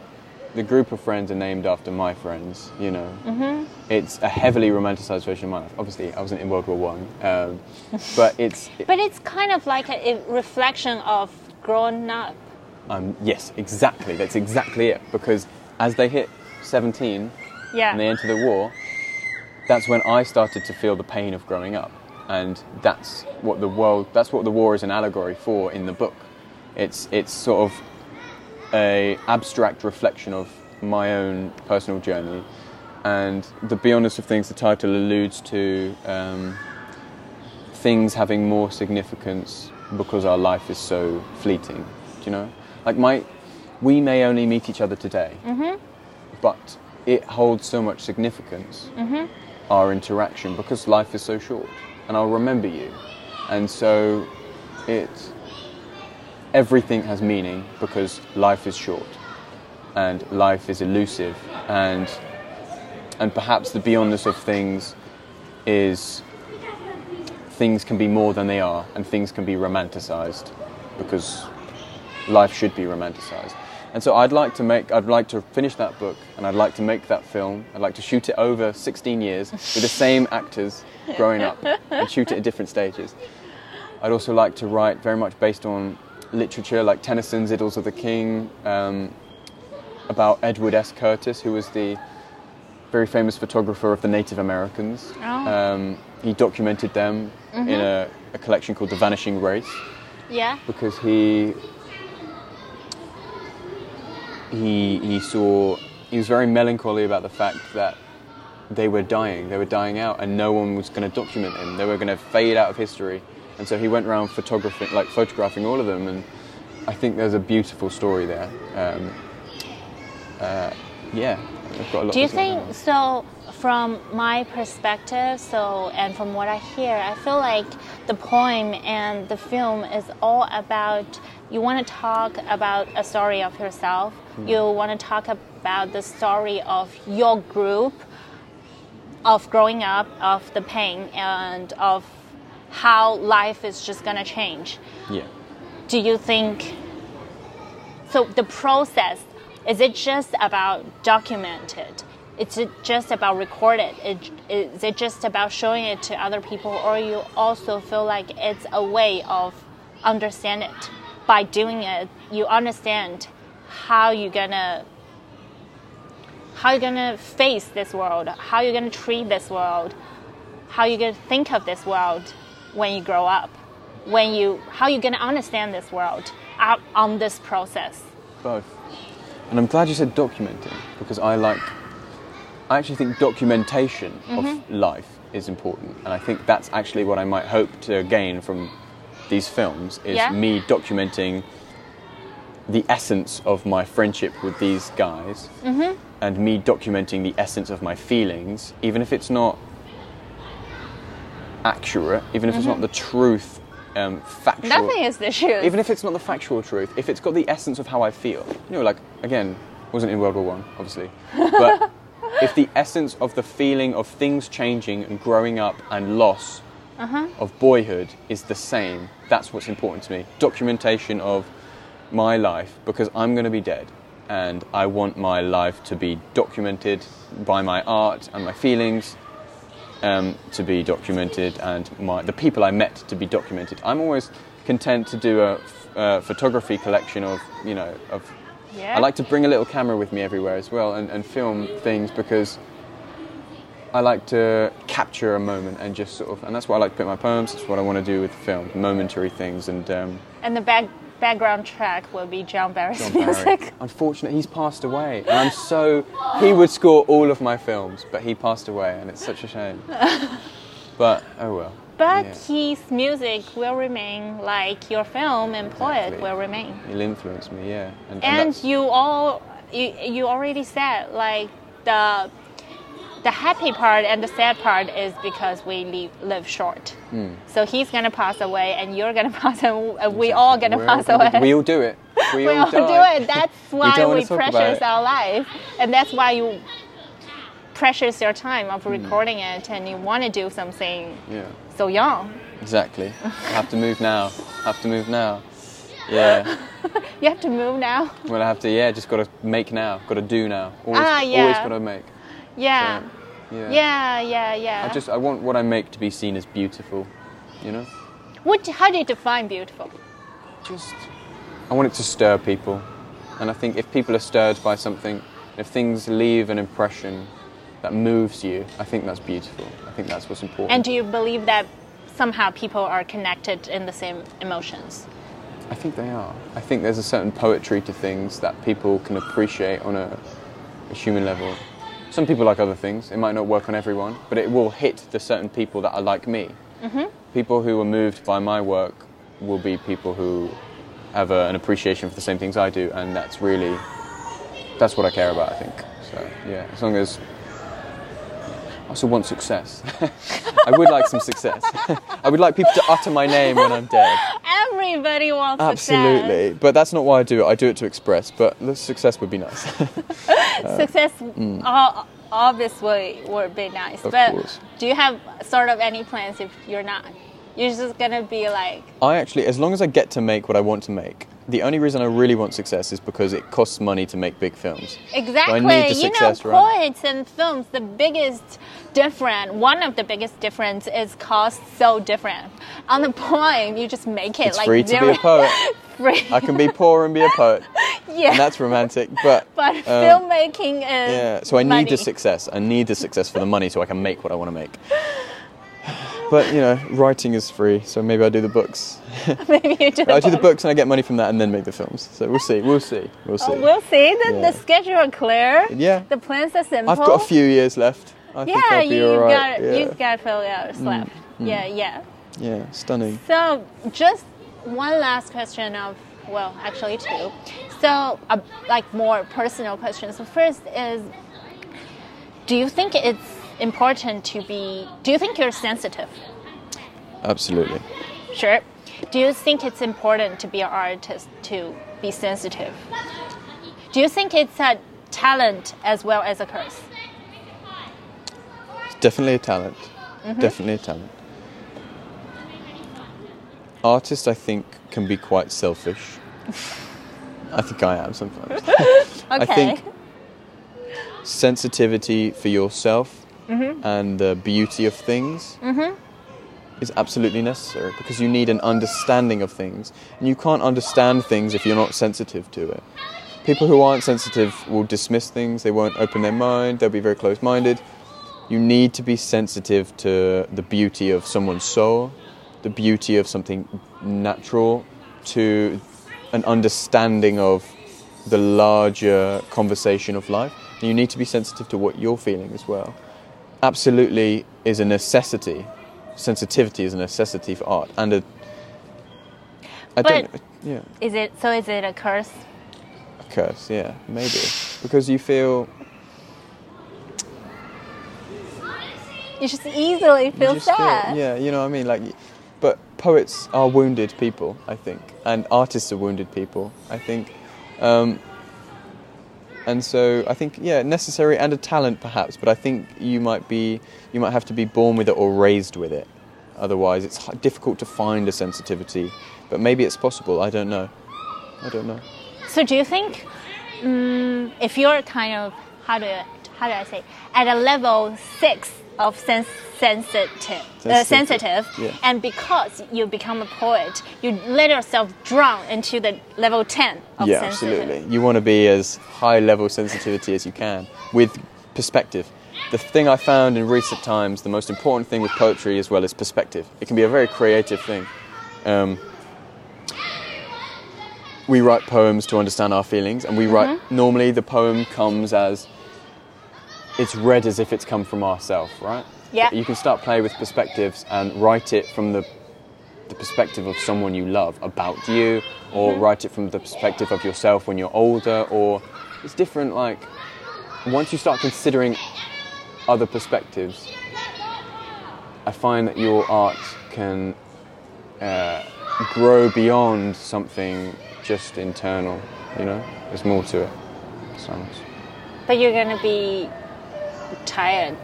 the group of friends are named after my friends. You know, it's a heavily romanticized version of my life. Obviously, I wasn't in World War One, um, but it's But it's kind of like a, a reflection of growing up. Um, yes, exactly. That's exactly it. Because as they hit 17 Yeah. and they enter the war, that's when I started to feel the pain of growing up, and that's what the world. That's what the war is an allegory for in the book. It's it's sort of a abstract reflection of my own personal journey, and the beyondness of things. The title alludes to um, things having more significance because our life is so fleeting. Do you know? Like my, we may only meet each other today, mm-hmm. but it holds so much significance. Mm-hmm. Our interaction because life is so short, and I'll remember you, and so it. Everything has meaning because life is short, and life is elusive, and and perhaps the beyondness of things is things can be more than they are and things can be romanticized because life should be romanticized. And so I'd like to make I'd like to finish that book and I'd like to make that film. I'd like to shoot it over 16 years with the same actors growing up and shoot it at different stages. I'd also like to write very much based on literature like Tennyson's Idylls of the King, um, about Edward S. Curtis, who was the very famous photographer of the Native Americans. Oh. Um, he documented them in a, a collection called The Vanishing Race Yeah. because he he he saw he was very melancholy about the fact that they were dying, they were dying out, and no one was going to document them. They were going to fade out of history, and so he went around photographing, like photographing all of them. And I think there's a beautiful story there. Um, uh, yeah, I've got a lot Do you think so? From my perspective, so and from what I hear, I feel like the poem and the film is all about you want to talk about a story of yourself. Hmm. You want to talk about the story of your group, of growing up, of the pain, and of how life is just gonna change. Yeah. do you think so the process is it just about documented is it just about recorded. It, is it just about showing it to other people or you also feel like it's a way of understand it? By doing it you understand how you're gonna how you're gonna face this world how you're gonna treat this world how you're gonna think of this world when you grow up when you how you're gonna understand this world out on this process. Both. And I'm glad you said documenting because I like, I actually think documentation Mm-hmm. of life is important. And I think that's actually what I might hope to gain from these films is Yeah. me documenting the essence of my friendship with these guys Mm-hmm. and me documenting the essence of my feelings, even if it's not accurate, even if it's not the truth, um, factual. Mm-hmm. nothing is the truth Even if it's not the factual truth, if it's got the essence of how I feel, you know, like again, wasn't in World War One, obviously, but if the essence of the feeling of things changing and growing up and loss Uh-huh. of boyhood is the same, that's what's important to me. Documentation of my life because I'm going to be dead, and I want my life to be documented by my art and my feelings. Um, to be documented and my, the people I met to be documented. I'm always content to do a, uh, photography collection of, you know, of. Yeah. I like to bring a little camera with me everywhere as well and, and film things because I like to capture a moment and just sort of, and that's why I like to put my poems. That's what I want to do with the film, momentary things. And um, and the back, background track will be john barry's John Barry, music unfortunately, he's passed away, and I'm so he would score all of my films, but he passed away, and it's such a shame. But oh well. But Yeah. his music will remain like your film and poet Exactly. will remain It'll influence me, yeah. And, and and you all you, you already said like the the happy part and the sad part is because we live, live short Hmm. so he's gonna pass away and you're gonna pass away and we all gonna We're pass all away We all do it. We, we all, all do it that's why don't we, precious our life and that's why you precious your time Hmm. of recording it and you want to do something Yeah, so young exactly. I have to move now. I have to move now. Yeah. you have to move now Well, I have to. Yeah, just got to make now. Got to do now. Always, Ah, always got to make. yeah Yeah. yeah yeah yeah I just I want what I make to be seen as beautiful. You know. what how do you define beautiful just I want it to stir people, and I think if people are stirred by something, if things leave an impression that moves you, I think that's beautiful. I think that's what's important. And do you believe that somehow people are connected in the same emotions? I think they are. I think there's a certain poetry to things that people can appreciate on a, a human level. Some people like other things. It might not work on everyone, but it will hit the certain people that are like me. Mm-hmm. People who are moved by my work will be people who have a, an appreciation for the same things I do, and that's really that's what I care about. I think. So yeah, as long as also want success. I would like some success. I would like people to utter my name when I'm dead. Everybody wants Absolutely, but that's not why I do it. I do it to express, but the success would be nice. success. Success o- obviously would be nice. Mm. Of but course. do you have sort of any plans if you're not? You're just gonna be like, I actually, as long as I get to make what I want to make, the only reason I really want success is because it costs money to make big films. exactly. need the you know, success, right? poets and films, the biggest difference, one of the biggest difference is cost so different. On the poem, you just make it It's like free to be a poet. free. I can be poor and be a poet, yeah. and that's romantic. But but um, filmmaking is yeah, so I need the success. I need the success for the money so I can make what I want to make. But you know, writing is free, so maybe I do the books. Maybe you do. I do the books and I get money from that, and then make the films. So we'll see. We'll see. We'll see. Oh, we'll see. The, Yeah. the schedule are clear. Yeah. The plans are simple. I've got a few years left. I think Yeah, I'll be you, all you've right. got yeah. Mm, you've got a few hours left. Yeah, yeah. yeah, stunning. So just one last question of well, actually two. So uh, like more personal questions. So first is, do you think it's important to be? Do you think you're sensitive? Absolutely. Sure. Do you think it's important to be an artist to be sensitive? Do you think it's a talent as well as a curse? It's definitely a talent. Mm-hmm. Definitely a talent. Artists, I think, can be quite selfish. I think I am sometimes. I think sensitivity for yourself Mm-hmm. and the beauty of things is absolutely necessary because you need an understanding of things. And you can't understand things if you're not sensitive to it. People who aren't sensitive will dismiss things, they won't open their mind, they'll be very close minded. You need to be sensitive to the beauty of someone's soul, the beauty of something natural, to an understanding of the larger conversation of life. And you need to be sensitive to what you're feeling as well. Absolutely is a necessity. Sensitivity is a necessity for art. And a. I don't. But- Yeah. Is it so? Is it a curse? A curse, yeah, maybe. Because you feel. You just easily feel just feel- sad. yeah, you know what I mean? Like. But poets are wounded people, I think. And artists are wounded people, I think. Um, and so I think yeah, necessary and a talent perhaps, but I think you might be you might have to be born with it or raised with it. Otherwise, it's difficult to find a sensitivity. But maybe it's possible. I don't know. I don't know. So do you think um, if you're kind of how do how do I say at a level six of sens- sensitive, uh, Sensitive, sensitive, yeah. and because you become a poet, you let yourself drown into the level ten of yeah, sensitive. absolutely. You want to be as high level sensitivity as you can with perspective. The thing I found in recent times, the most important thing with poetry as well is perspective. It can be a very creative thing. Um, we write poems to understand our feelings, and we write. Mm-hmm. Normally, the poem comes as it's read as if it's come from ourselves, right? Yeah. You can start playing with perspectives and write it from the the perspective of someone you love about you, or Mm-hmm. write it from the perspective of yourself when you're older, or it's different. Like once you start considering other perspectives, I find that your art can uh, grow beyond something just internal. You know, there's more to it. Sounds But you're gonna be tired.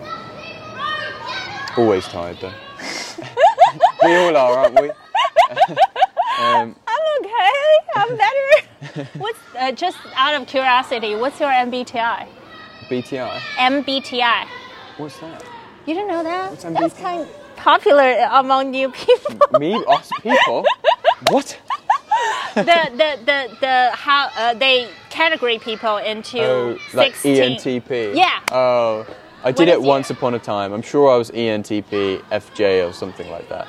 always tired though. we all are, aren't we? um, I'm okay. I'm better. what's uh, just out of curiosity? What's your MBTI? BTI. MBTI. What's that? You don't know that? What's That's kind of popular among new people. Me? Us people? What? the, the, the, the how uh, they category people into Oh, like 16. ENTP. Yeah. Oh, I did it once it? upon a time. I'm sure I was ENTP, FJ, or something like that.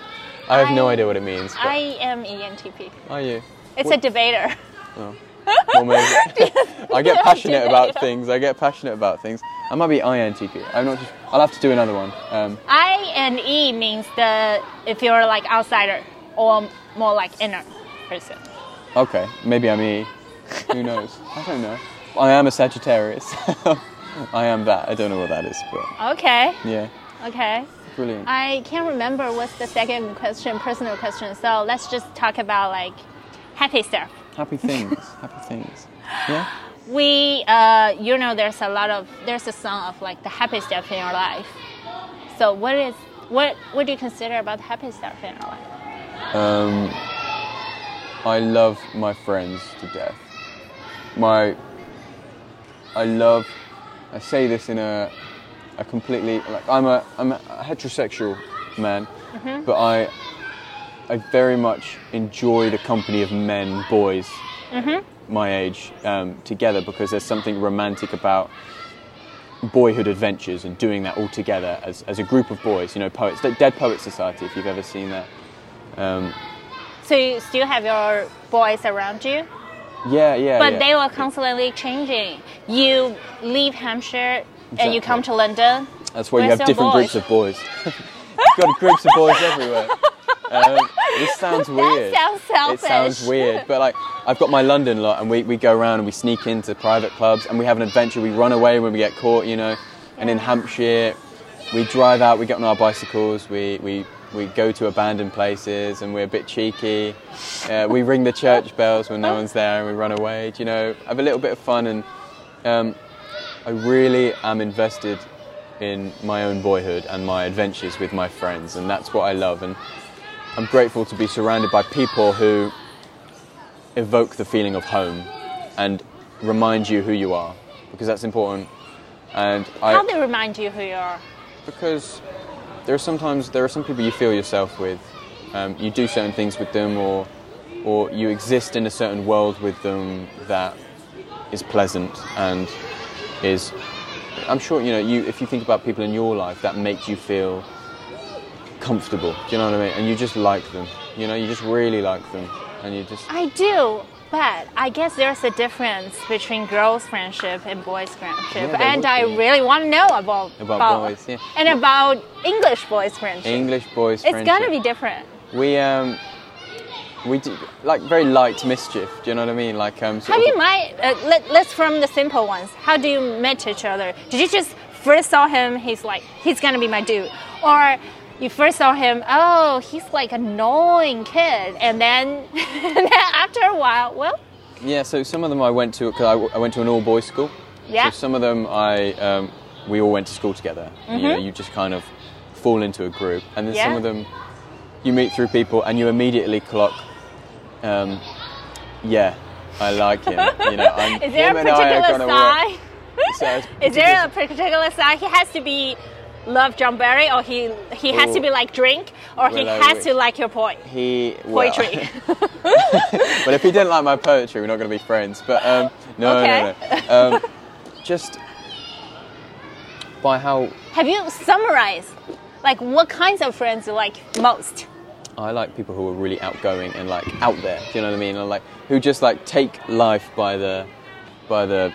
I have no idea what it means. But I am ENTP. are you? It's What- a debater. Well, maybe. I get passionate about things. I get passionate about things. I might be INTP. I'm not. Just, I'll have to do another one. Um, I and E means the if you're like outsider or more like inner person. okay, maybe I'm E. Who knows? I don't know. I am a Sagittarius. I am that. I don't know what that is, but Okay. yeah, Okay. brilliant. I can't remember what's the second question, personal question. So let's just talk about like happy stuff. Happy things. Happy things. Yeah. we uh, you know there's a lot of there's a song of like the happy stuff in your life so what is what what do you consider about the happy stuff in your life Um, I love my friends to death. My, I love. I say this in a, a completely like I'm a I'm a heterosexual man, but I, I very much enjoy the company of men, boys, my age, um, together because there's something romantic about boyhood adventures and doing that all together as, as a group of boys. You know, poets, Dead Poet Society, if you've ever seen that. Um, So you still have your boys around you, yeah, yeah. but yeah. they were constantly changing. You leave Hampshire and you come to London. That's why you have different boys? groups of boys. You've got groups of boys everywhere. Um, this sounds weird. sounds selfish. It sounds weird, but like I've got my London lot, and we, we go around and we sneak into private clubs, and we have an adventure. We run away when we get caught, you know. And in Hampshire, we drive out. We get on our bicycles. We we we go to abandoned places, and we're a bit cheeky. Uh, we ring the church bells when no one's there, and we run away. Do You know, have a little bit of fun, and um, I really am invested in my own boyhood and my adventures with my friends, and that's what I love. And I'm grateful to be surrounded by people who evoke the feeling of home and remind you who you are, because that's important. And I, How they remind you who you are? because there are sometimes there are some people you feel yourself with. Um, you do certain things with them, or or you exist in a certain world with them that is pleasant and is. I'm sure you know you. If you think about people in your life, that makes you feel comfortable. Do you know what I mean? And you just like them. You know, you just really like them, and you just. I do, but I guess there's a difference between girls' friendship and boys' friendship, Yeah, and I be. really want to know about About boys, yeah. and about English boys' friendship. English boys. Friendship. It's gonna be different. We um. We do like very light mischief. Do you know what I mean? Like um. How do you mind? Uh, let, let's from the simple ones. How do you meet each other? Did you just first saw him? He's like he's gonna be my dude, or you first saw him? Oh, he's like a annoying kid, and then, and then after a while, well, Yeah, so some of them I went to because I went to an all boys school. Yeah. So some of them I um, we all went to school together. You know, you just kind of fall into a group, and then some Mm-hmm. Of them you meet through people and you immediately clock. Um, yeah, I like him. You know, I'm, is there him a I particular sign? So Is there a particular sign? He has to be love John Barry, or he he has to be like drink, or he Well, I has wish. to like your poem. He well, Poetry. but if he didn't like my poetry, we're not going to be friends. But um, no, Okay. no, no. Um, just by how Have you summarized like what kinds of friends you like most? I like people who are really outgoing and like out there. Do you know what I mean? And like who just like take life by the by the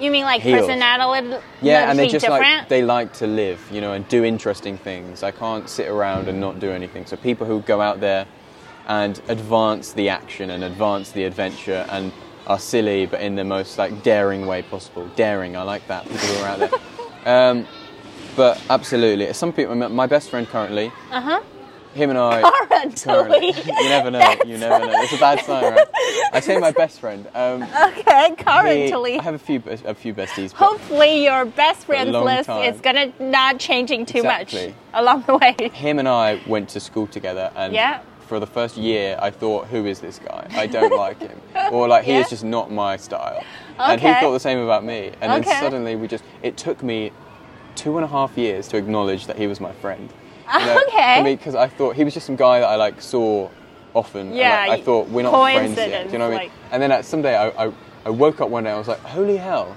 You mean like Heels. personality? yeah, and they just different? like they like to live, you know, and do interesting things. I can't sit around and not do anything. So people who go out there and advance the action and advance the adventure and are silly but in the most like daring way possible. Daring, I like that. People who are out there. Um, but absolutely, some people. My best friend currently, uh huh. Him and I. Currently. you never know. You never know. It's a bad sign, right? I say my best friend. Um, Okay, he- currently. I have a few a few besties. Hopefully, your best friends list time. is gonna not changing too Exactly. much along the way. him and I went to school together, and Yeah. for the first year, I thought, "Who is this guy? I don't like him," or like he Yeah. is just not my style. And he thought the same about me. And Okay. then suddenly, we just it took me two and a half years to acknowledge that he was my friend. You Okay. because I thought he was just some guy that I like saw often. Yeah, like, I thought we're not friends yet. Do you know what I mean? And then uh, someday I, I, I woke up one day and I was like, holy hell,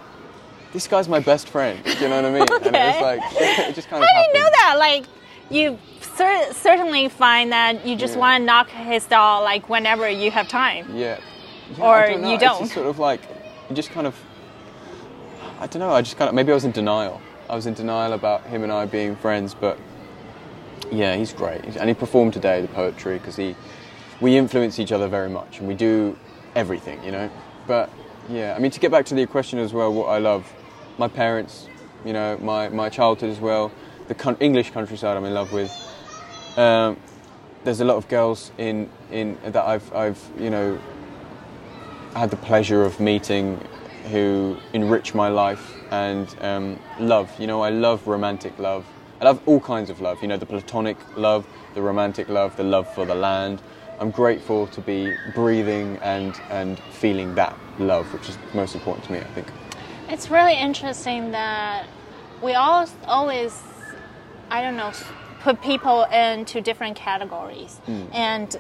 this guy's my best friend. Do you know what I mean? And it was Okay. like, it just kind of How do you know that? Like, you cer- certainly find that you just Yeah. want to knock his door like whenever you have time. Yeah. Yeah, Or don't you don't. just sort of like, you just kind of, I don't know, I just kind of, maybe I was in denial. I was in denial about him and I being friends, but yeah, he's great. And he performed today, the poetry, because he, we influence each other very much and we do everything, you know? But yeah, I mean, to get back to the question as well, what I love, my parents, you know, my, my childhood as well, the coun- English countryside I'm in love with. Um, there's a lot of girls in, in that I've, I've, you know, had the pleasure of meeting who enrich my life and um, love. You know, I love romantic love. I love all kinds of love. You know, the platonic love, the romantic love, the love for the land. I'm grateful to be breathing and, and feeling that love, which is most important to me, I think. It's really interesting that we all always, I don't know, put people into different categories, and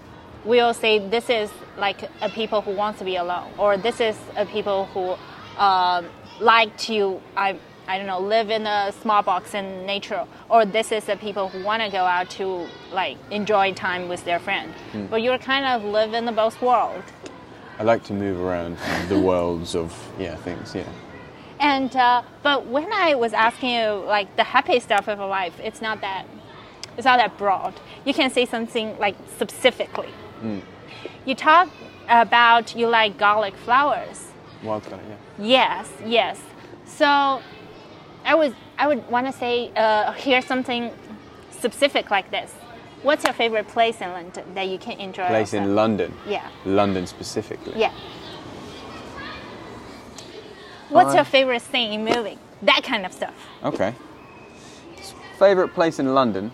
we all say this is like a people who wants to be alone, or this is a people who um, like to. I I don't know, live in a small box in nature, or this is the people who want to go out to like enjoy time with their friend. Hmm. But you're kind of live in the both world. I like to move around the worlds of yeah things. Yeah. And uh, but when I was asking you like the happy stuff of life, it's not that it's not that broad. You can say something like specifically. You talk about you like garlic flowers. Wildcard. Yeah. Yes, yes. So I would I would want to say uh, hear something specific like this. What's your favorite place in London that you can enjoy? Place also? in London. Yeah. London specifically. Yeah. What's I- your favorite thing in moving? That kind of stuff. Okay. Favorite place in London?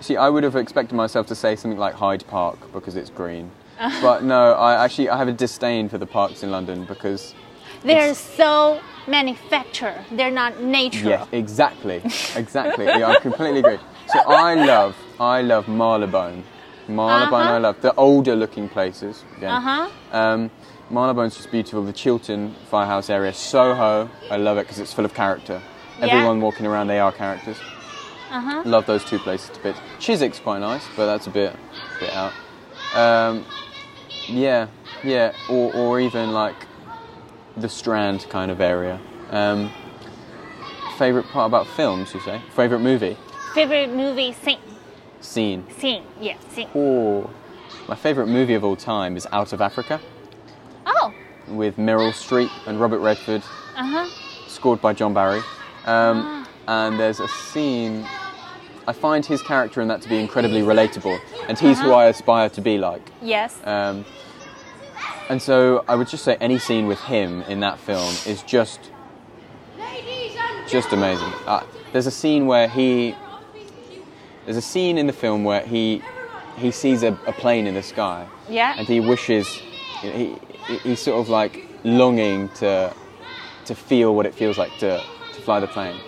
See, I would have expected myself to say something like Hyde Park because it's green. but no, I actually I have a disdain for the parks in London because They're so manufactured. They're not natural. yeah, exactly, exactly. yeah, I completely agree. So I love I love Marylebone. Marylebone, Uh-huh. I love the older looking places. Again. Uh-huh. Um, Marylebone's just beautiful. The Chiltern Firehouse area, Soho, I love it because it's full of character. Yeah. Everyone walking around, they are characters. Uh-huh. Love those two places a bit. Chiswick's quite nice, but that's a bit, bit out. Um, yeah, yeah, or or even like the Strand kind of area. Um, favorite part about films, you say? Favorite movie? Favorite movie scene. Scene. Scene. Yeah, scene. Oh, my favorite movie of all time is Out of Africa Oh. with Meryl Streep and Robert Redford, Uh-huh. scored by John Barry. Um, And there's a scene. I find his character in that to be incredibly relatable, and he's who I aspire to be like. Yes. Um, and so I would just say any scene with him in that film is just just amazing. Uh, there's a scene where he there's a scene in the film where he he sees a, a plane in the sky yeah. and he wishes he, he he's sort of like longing to to feel what it feels like to, to fly the plane.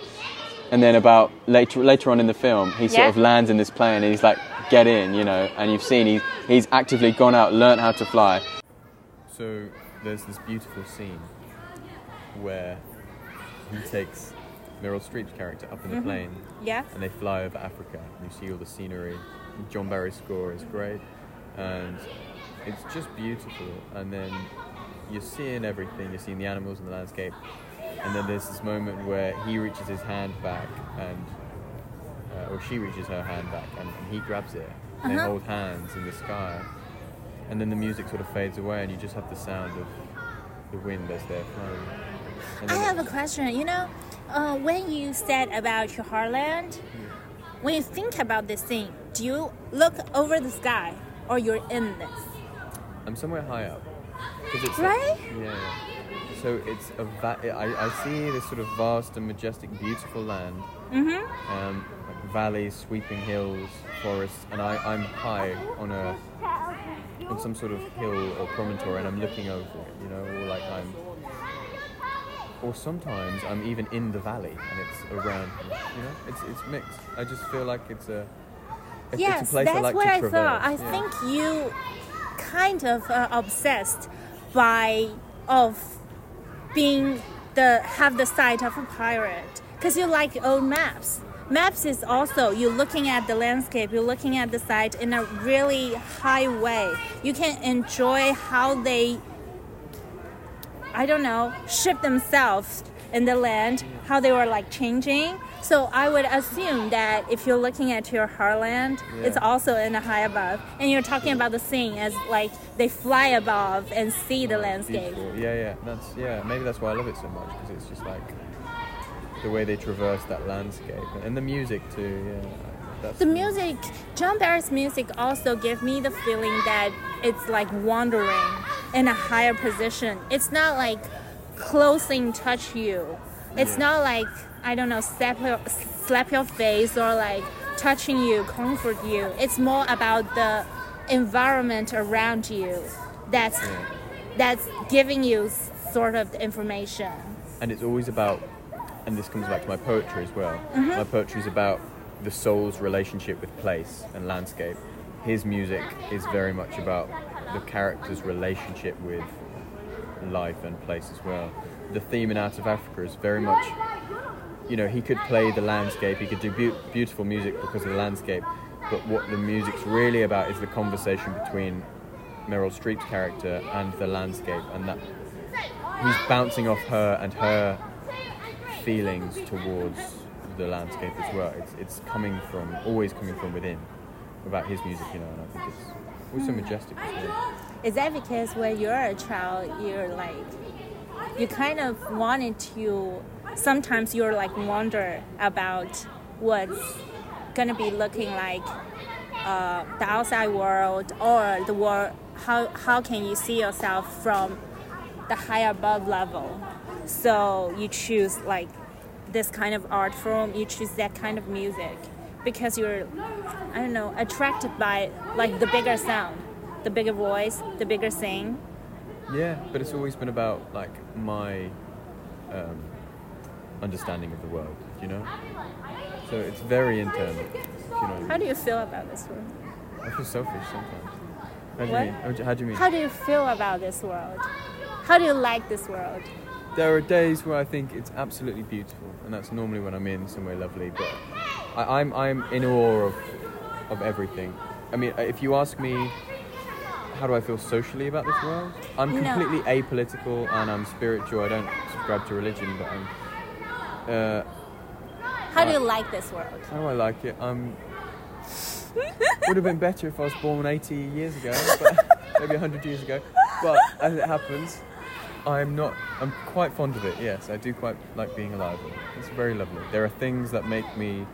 And then about later later on in the film, he sort Yeah. of lands in this plane and he's like, "Get in," you know. And you've seen he he's actively gone out, learnt how to fly. So there's this beautiful scene where he takes Meryl Streep's character up in the plane yeah. and they fly over Africa. And you see all the scenery. John Barry's score is great, and it's just beautiful. And then you're seeing everything. You're seeing the animals and the landscape. And then there's this moment where he reaches his hand back, and uh, or she reaches her hand back, and, and he grabs it. And they hold hands in the sky. And then the music sort of fades away, and you just have the sound of the wind as they're flying. And I have a question. You know, uh, when you said about your heartland, when you think about this thing, do you look over the sky or you're in this? I'm somewhere high up. it's Right? yeah, yeah. So it's a va- I, I see this sort of vast and majestic, beautiful land. Mm-hmm. Um, like valleys, sweeping hills, forests, and I, I'm high on a on some sort of hill or promontory, and I'm looking over it. You know, or like I'm. Or sometimes I'm even in the valley and it's around. You know, it's it's mixed. I just feel like it's a. It's, Yes, it's a place that's like what I traverse. thought. I yeah. think you kind of uh, obsessed by of being the have the sight of a pirate because you like old maps. Maps is also you're looking at the landscape, you're looking at the site in a really high way. You can enjoy how they I don't know, ship themselves in the land, how they were like changing. So I would assume that if you're looking at your heartland, it's also in a high above, and you're talking about the scene as like they fly above and see the landscape. Beautiful. Yeah, yeah. That's yeah. Maybe that's why I love it so much because it's just like the way they traverse that landscape and the music too. Yeah. That's The music, John Barry's music, also gave me the feeling that it's like wandering in a higher position. It's not like closing touch you. It's not like I don't know, slap your, slap your face or like touching you, comfort you. It's more about the environment around you. That's Yeah. that's giving you sort of the information. and it's always about, and this comes back to my poetry as well. Mm-hmm. My poetry is about the soul's relationship with place and landscape. His music is very much about the character's relationship with life and place as well. the theme in Out of Africa is very much, you know, he could play the landscape, he could do beau- beautiful music because of the landscape, but what the music's really about is the conversation between Meryl Streep's character and the landscape, and that he's bouncing off her and her feelings towards the landscape as well. It's, it's coming from, always coming from within, about his music, you know, and I think it's also majestic as well. Is that because when you're a child, you're like, you kind of wanted to, sometimes you're like wonder about what's gonna be looking like uh, the outside world or the world, how, how can you see yourself from the high above level? So you choose like this kind of art form, you choose that kind of music because you're, I don't know, attracted by like the bigger sound, the bigger voice, the bigger sing. Yeah, but it's always been about like my um, understanding of the world, you know. So it's very internal. You know. what I mean? How do you feel about this world? I feel selfish sometimes. How do you What? mean? How do you mean? How do you feel about this world? How do you like this world? There are days where I think it's absolutely beautiful, and that's normally when I'm in somewhere lovely. But I, I'm I'm in awe of of everything. I mean, if you ask me, how do I feel socially about this world? I'm No. completely apolitical and I'm spiritual. I don't subscribe to religion, but I'm. Uh, How do you like this world? how do I like it? Um, would have been better if I was born 80 years ago, but maybe 100 years ago. But as it happens, I'm not. I'm quite fond of it. Yes, I do quite like being alive. It's very lovely. There are things that make me.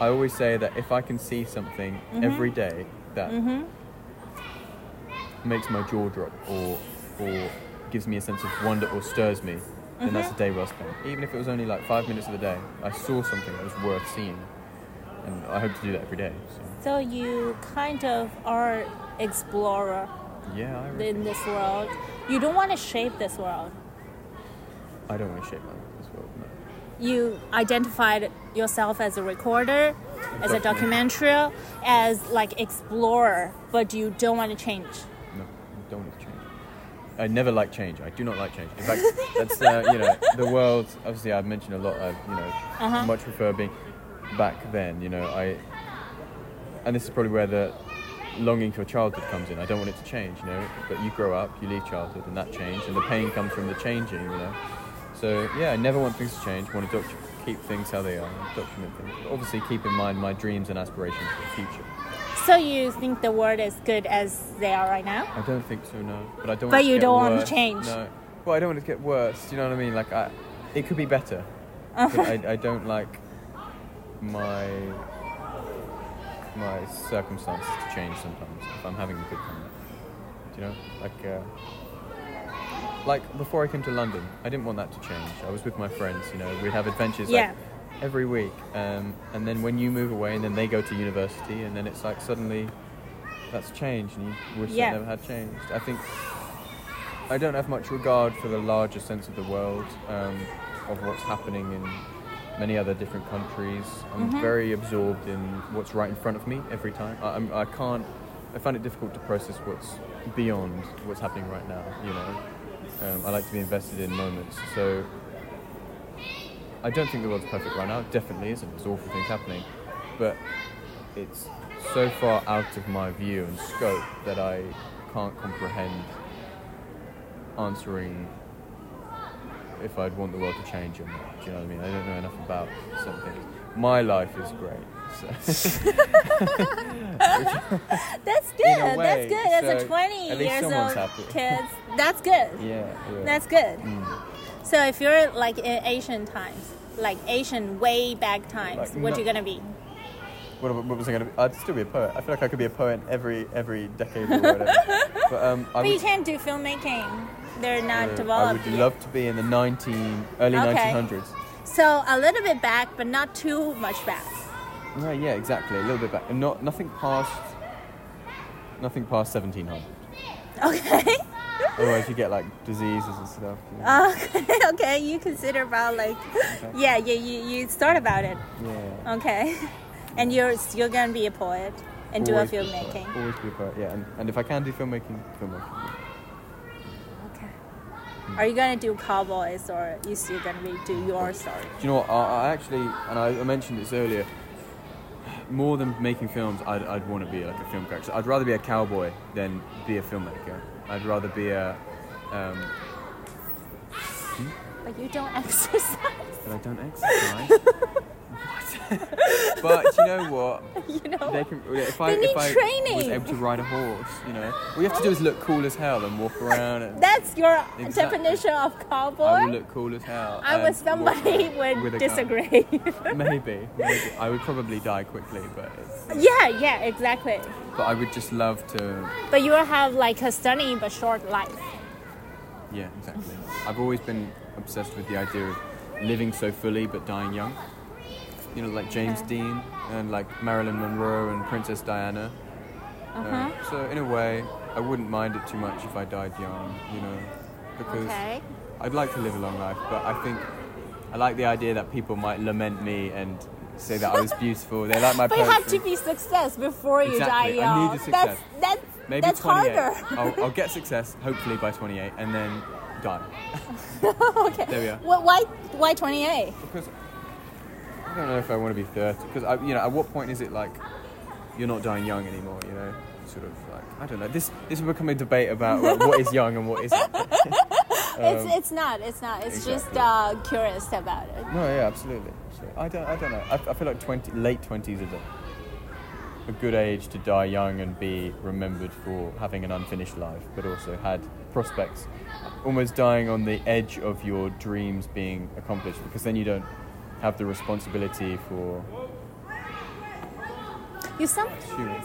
I always say that if I can see something mm-hmm. every day that mm-hmm. makes my jaw drop or or gives me a sense of wonder or stirs me, then that's mm-hmm. a day well spent. Even if it was only like five minutes of the day, I saw something that was worth seeing, and I hope to do that every day. So So you kind of are explorer yeah, I, in this world. You don't want to shape this world. I don't want to shape my this world. No. You identified yourself as a recorder, as a documentary, as like explorer, but you don't want to change. No, I don't want to change. I never like change. I do not like change. In fact, that's uh, you know the world. Obviously, I've mentioned a lot. I you know Uh-huh. much prefer being back then. You know I, and this is probably where the longing for childhood comes in. I don't want it to change. You know, but you grow up, you leave childhood, and that change, and the pain comes from the changing. You know, so yeah, I never want things to change. I want to docu- keep things how they are, document things. But obviously, keep in mind my dreams and aspirations for the future. So you think the world is good as they are right now? I don't think so, no. But I don't. But want it to you don't want to change. No. Well, I don't want it to get worse. Do you know what I mean? Like, I, it could be better. But I, I don't like my my circumstances to change sometimes if I'm having a good time. Do you know? Like, uh, like before I came to London, I didn't want that to change. I was with my friends. You know, we'd have adventures Yeah. like every week. Um, and then when you move away, and then they go to university, and then it's like suddenly that's changed, and you wish Yeah. that never had changed. I think I don't have much regard for the larger sense of the world, um, of what's happening in many other different countries. I'm Mm-hmm. very absorbed in what's right in front of me every time. I, I'm, I can't. I find it difficult to process what's beyond what's happening right now. You know, um, I like to be invested in moments. So I don't think the world's perfect right now. It definitely isn't. There's awful things happening, but it's so far out of my view and scope that I can't comprehend answering if I'd want the world to change or not. You know what I mean? I don't know enough about things. My life is great. So. That's good. Way, that's good. As a 20 years old happy. kid, that's good. yeah, yeah. That's good. Mm. So if you're like in Asian times, like Asian way back times, Like, what no- you gonna be? What, what was I going to be? I'd still be a poet. I feel like I could be a poet every every decade or whatever. but um, I But you can't do filmmaking. They're not uh, I developed. would yet. love to be in the 19 early Okay. 1900s. So a little bit back, but not too much back. Right, yeah, exactly. A little bit back, and not nothing past nothing past 1700. Okay. Otherwise, you get like diseases and stuff. know. okay. Okay. You consider about like, yeah, yeah. You you thought about it. yeah. Okay. And you're you're gonna be a poet and do a Always be poet. filmmaking. Always be a poet. Yeah, and, and if I can do filmmaking, filmmaking. Are you gonna do cowboys or you still gonna be, do your story? Do you know what? I, I actually, and I, I mentioned this earlier. More than making films, I'd, I'd want to be like a film character. I'd rather be a cowboy than be a filmmaker. I'd rather be a. Um, But you don't exercise. but I don't exercise. but you know what? you know. They can, if I, if I was able to ride a horse, you know, all you have to do is look cool as hell and walk around. And That's your Exactly. definition of cowboy. I cowboy. look cool as hell. I was somebody would disagree. Maybe, maybe I would probably die quickly, but yeah, yeah, exactly. but I would just love to. But you will have like a stunning but short life. Yeah, exactly. I've always been obsessed with the idea of living so fully but dying young. You know, like James Okay. Dean and like Marilyn Monroe and Princess Diana. Uh, Uh-huh. so in a way, I wouldn't mind it too much if I died young. You know, because Okay. I'd like to live a long life, but I think I like the idea that people might lament me and say that I was beautiful. They like my But you have to be success before you die Exactly, I young. need the That's success. that's Maybe that's 28. harder. I'll, I'll get success, hopefully by 28, and then die. okay. There we are. Wh- Why why 28? Because I don't know if I want to be 30. Because I, you know, at what point is it like you're not dying young anymore? You know, sort of like I don't know. This this will become a debate about like, what is young and what isn't. it's Um, it's not. It's not. It's just uh, curious about it. No, yeah, absolutely. So I don't, I don't know. I, I feel like 20, late 20s is a, a good age to die young and be remembered for having an unfinished life, but also had prospects. Almost dying on the edge of your dreams being accomplished, because then you don't have the responsibility for. You some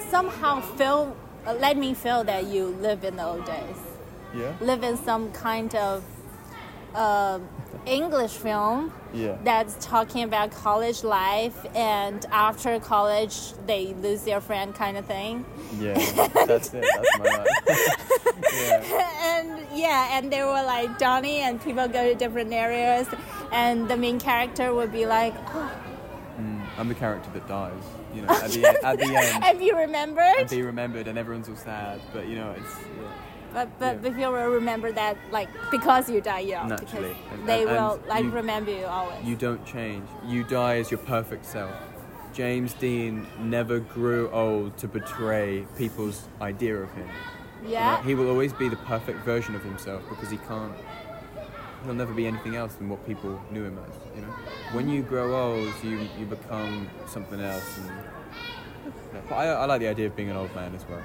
somehow feel uh, let me feel that you live in the old days. Yeah. Live in some kind of uh, English film Yeah. that's talking about college life and after college they lose their friend kind of thing. Yeah. That's it. That's my life. yeah. and yeah, and they were like Donnie, and people go to different areas, and the main character would be like, oh, Mm, I'm the character that dies. You know, at the end, at the end, "Have you remembered?" and be remembered, and everyone's all sad. But you know, it's yeah. But but Yeah. people will remember that like because you die young, Naturally. And- they and- will and like you- remember you always. You don't change. You die as your perfect self. James Dean never grew old to betray people's idea of him. You know, yeah. he will always be the perfect version of himself because he can't. He'll never be anything else than what people knew him as. You know, when you grow old, you you become something else. And, yeah, but I, I like the idea of being an old man as well.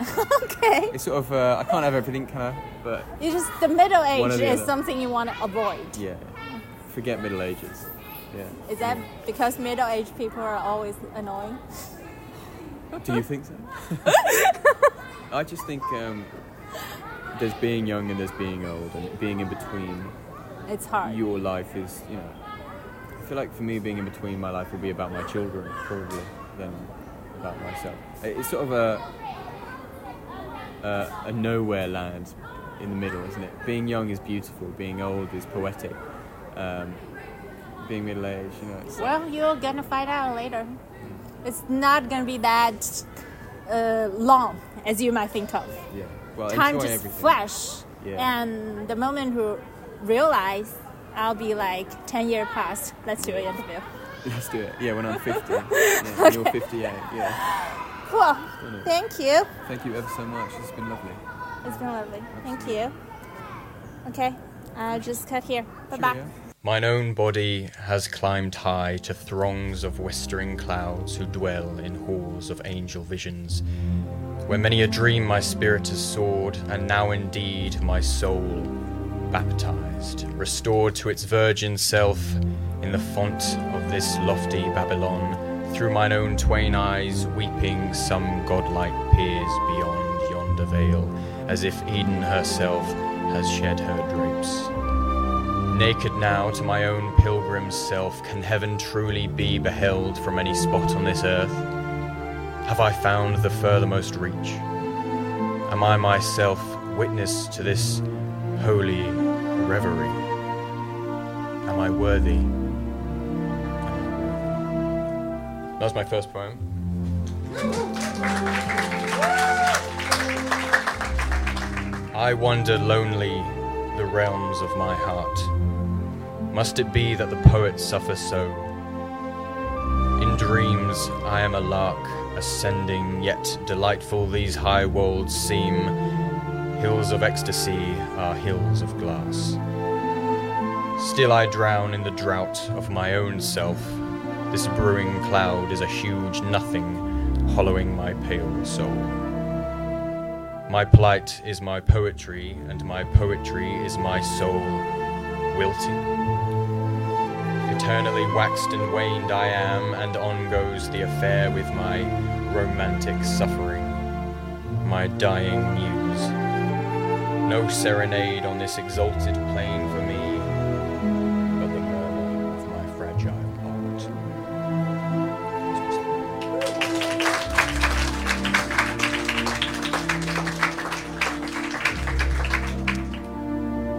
okay. It's sort of uh, I can't have everything, can I? But You just the middle age the is other. something you want to avoid. yeah, forget Middle Ages. Yeah. Is that because middle aged people are always annoying? Do you think so? I just think um, there's being young and there's being old, and being in between It's hard. your life is, you know. I feel like for me, being in between my life will be about my children, probably, than about myself. It's sort of a a, a nowhere land in the middle, isn't it? Being young is beautiful. Being old is poetic. Um, being middle aged, you know. It's Well, you're gonna find out later. It's not gonna be that uh, long as you might think of. yeah. Well, Time just everything. flash, Yeah. and the moment you realize, I'll be like ten years past. Let's do an interview. Let's do it. Yeah, when I'm 50. Yeah, and you're 58. Yeah. Cool. Brilliant. Thank you. Thank you ever so much. It's been lovely. It's been lovely. Thank you. Okay, I'll just cut here. Bye bye. Cheerio. Mine own body has climbed high to throngs of westering clouds who dwell in halls of angel visions, where many a dream my spirit has soared, and now indeed my soul baptized, restored to its virgin self in the font of this lofty Babylon, through mine own twain eyes weeping some godlike peers beyond yonder veil, as if Eden herself has shed her drapes. Naked now to my own pilgrim self, can heaven truly be beheld from any spot on this earth? Have I found the furthermost reach? Am I myself witness to this holy reverie? Am I worthy? That was my first poem. I wander lonely the realms of my heart. Must it be that the poet suffers so? In dreams I am a lark, ascending, yet delightful these high worlds seem. Hills of ecstasy are hills of glass. Still I drown in the drought of my own self. This brewing cloud is a huge nothing, hollowing my pale soul. My plight is my poetry, and my poetry is my soul. Wilting? Eternally waxed and waned I am, and on goes the affair with my romantic suffering, my dying muse. No serenade on this exalted plain for me, but the murmur of my fragile heart.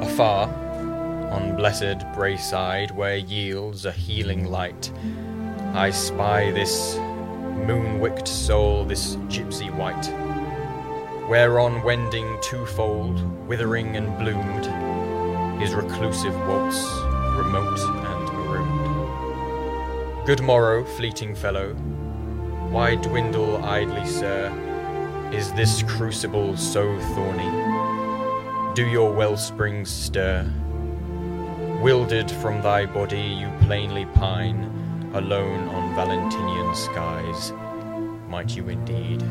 Afar, on blessed Braeside, where yields a healing light, I spy this moon-wicked soul, this gypsy white, whereon wending twofold, withering and bloomed, his reclusive waltz, remote and marooned. Good morrow, fleeting fellow, why dwindle idly, sir? Is this crucible so thorny? Do your wellsprings stir? Wildered from thy body, you plainly pine, alone on Valentinian skies. Might you indeed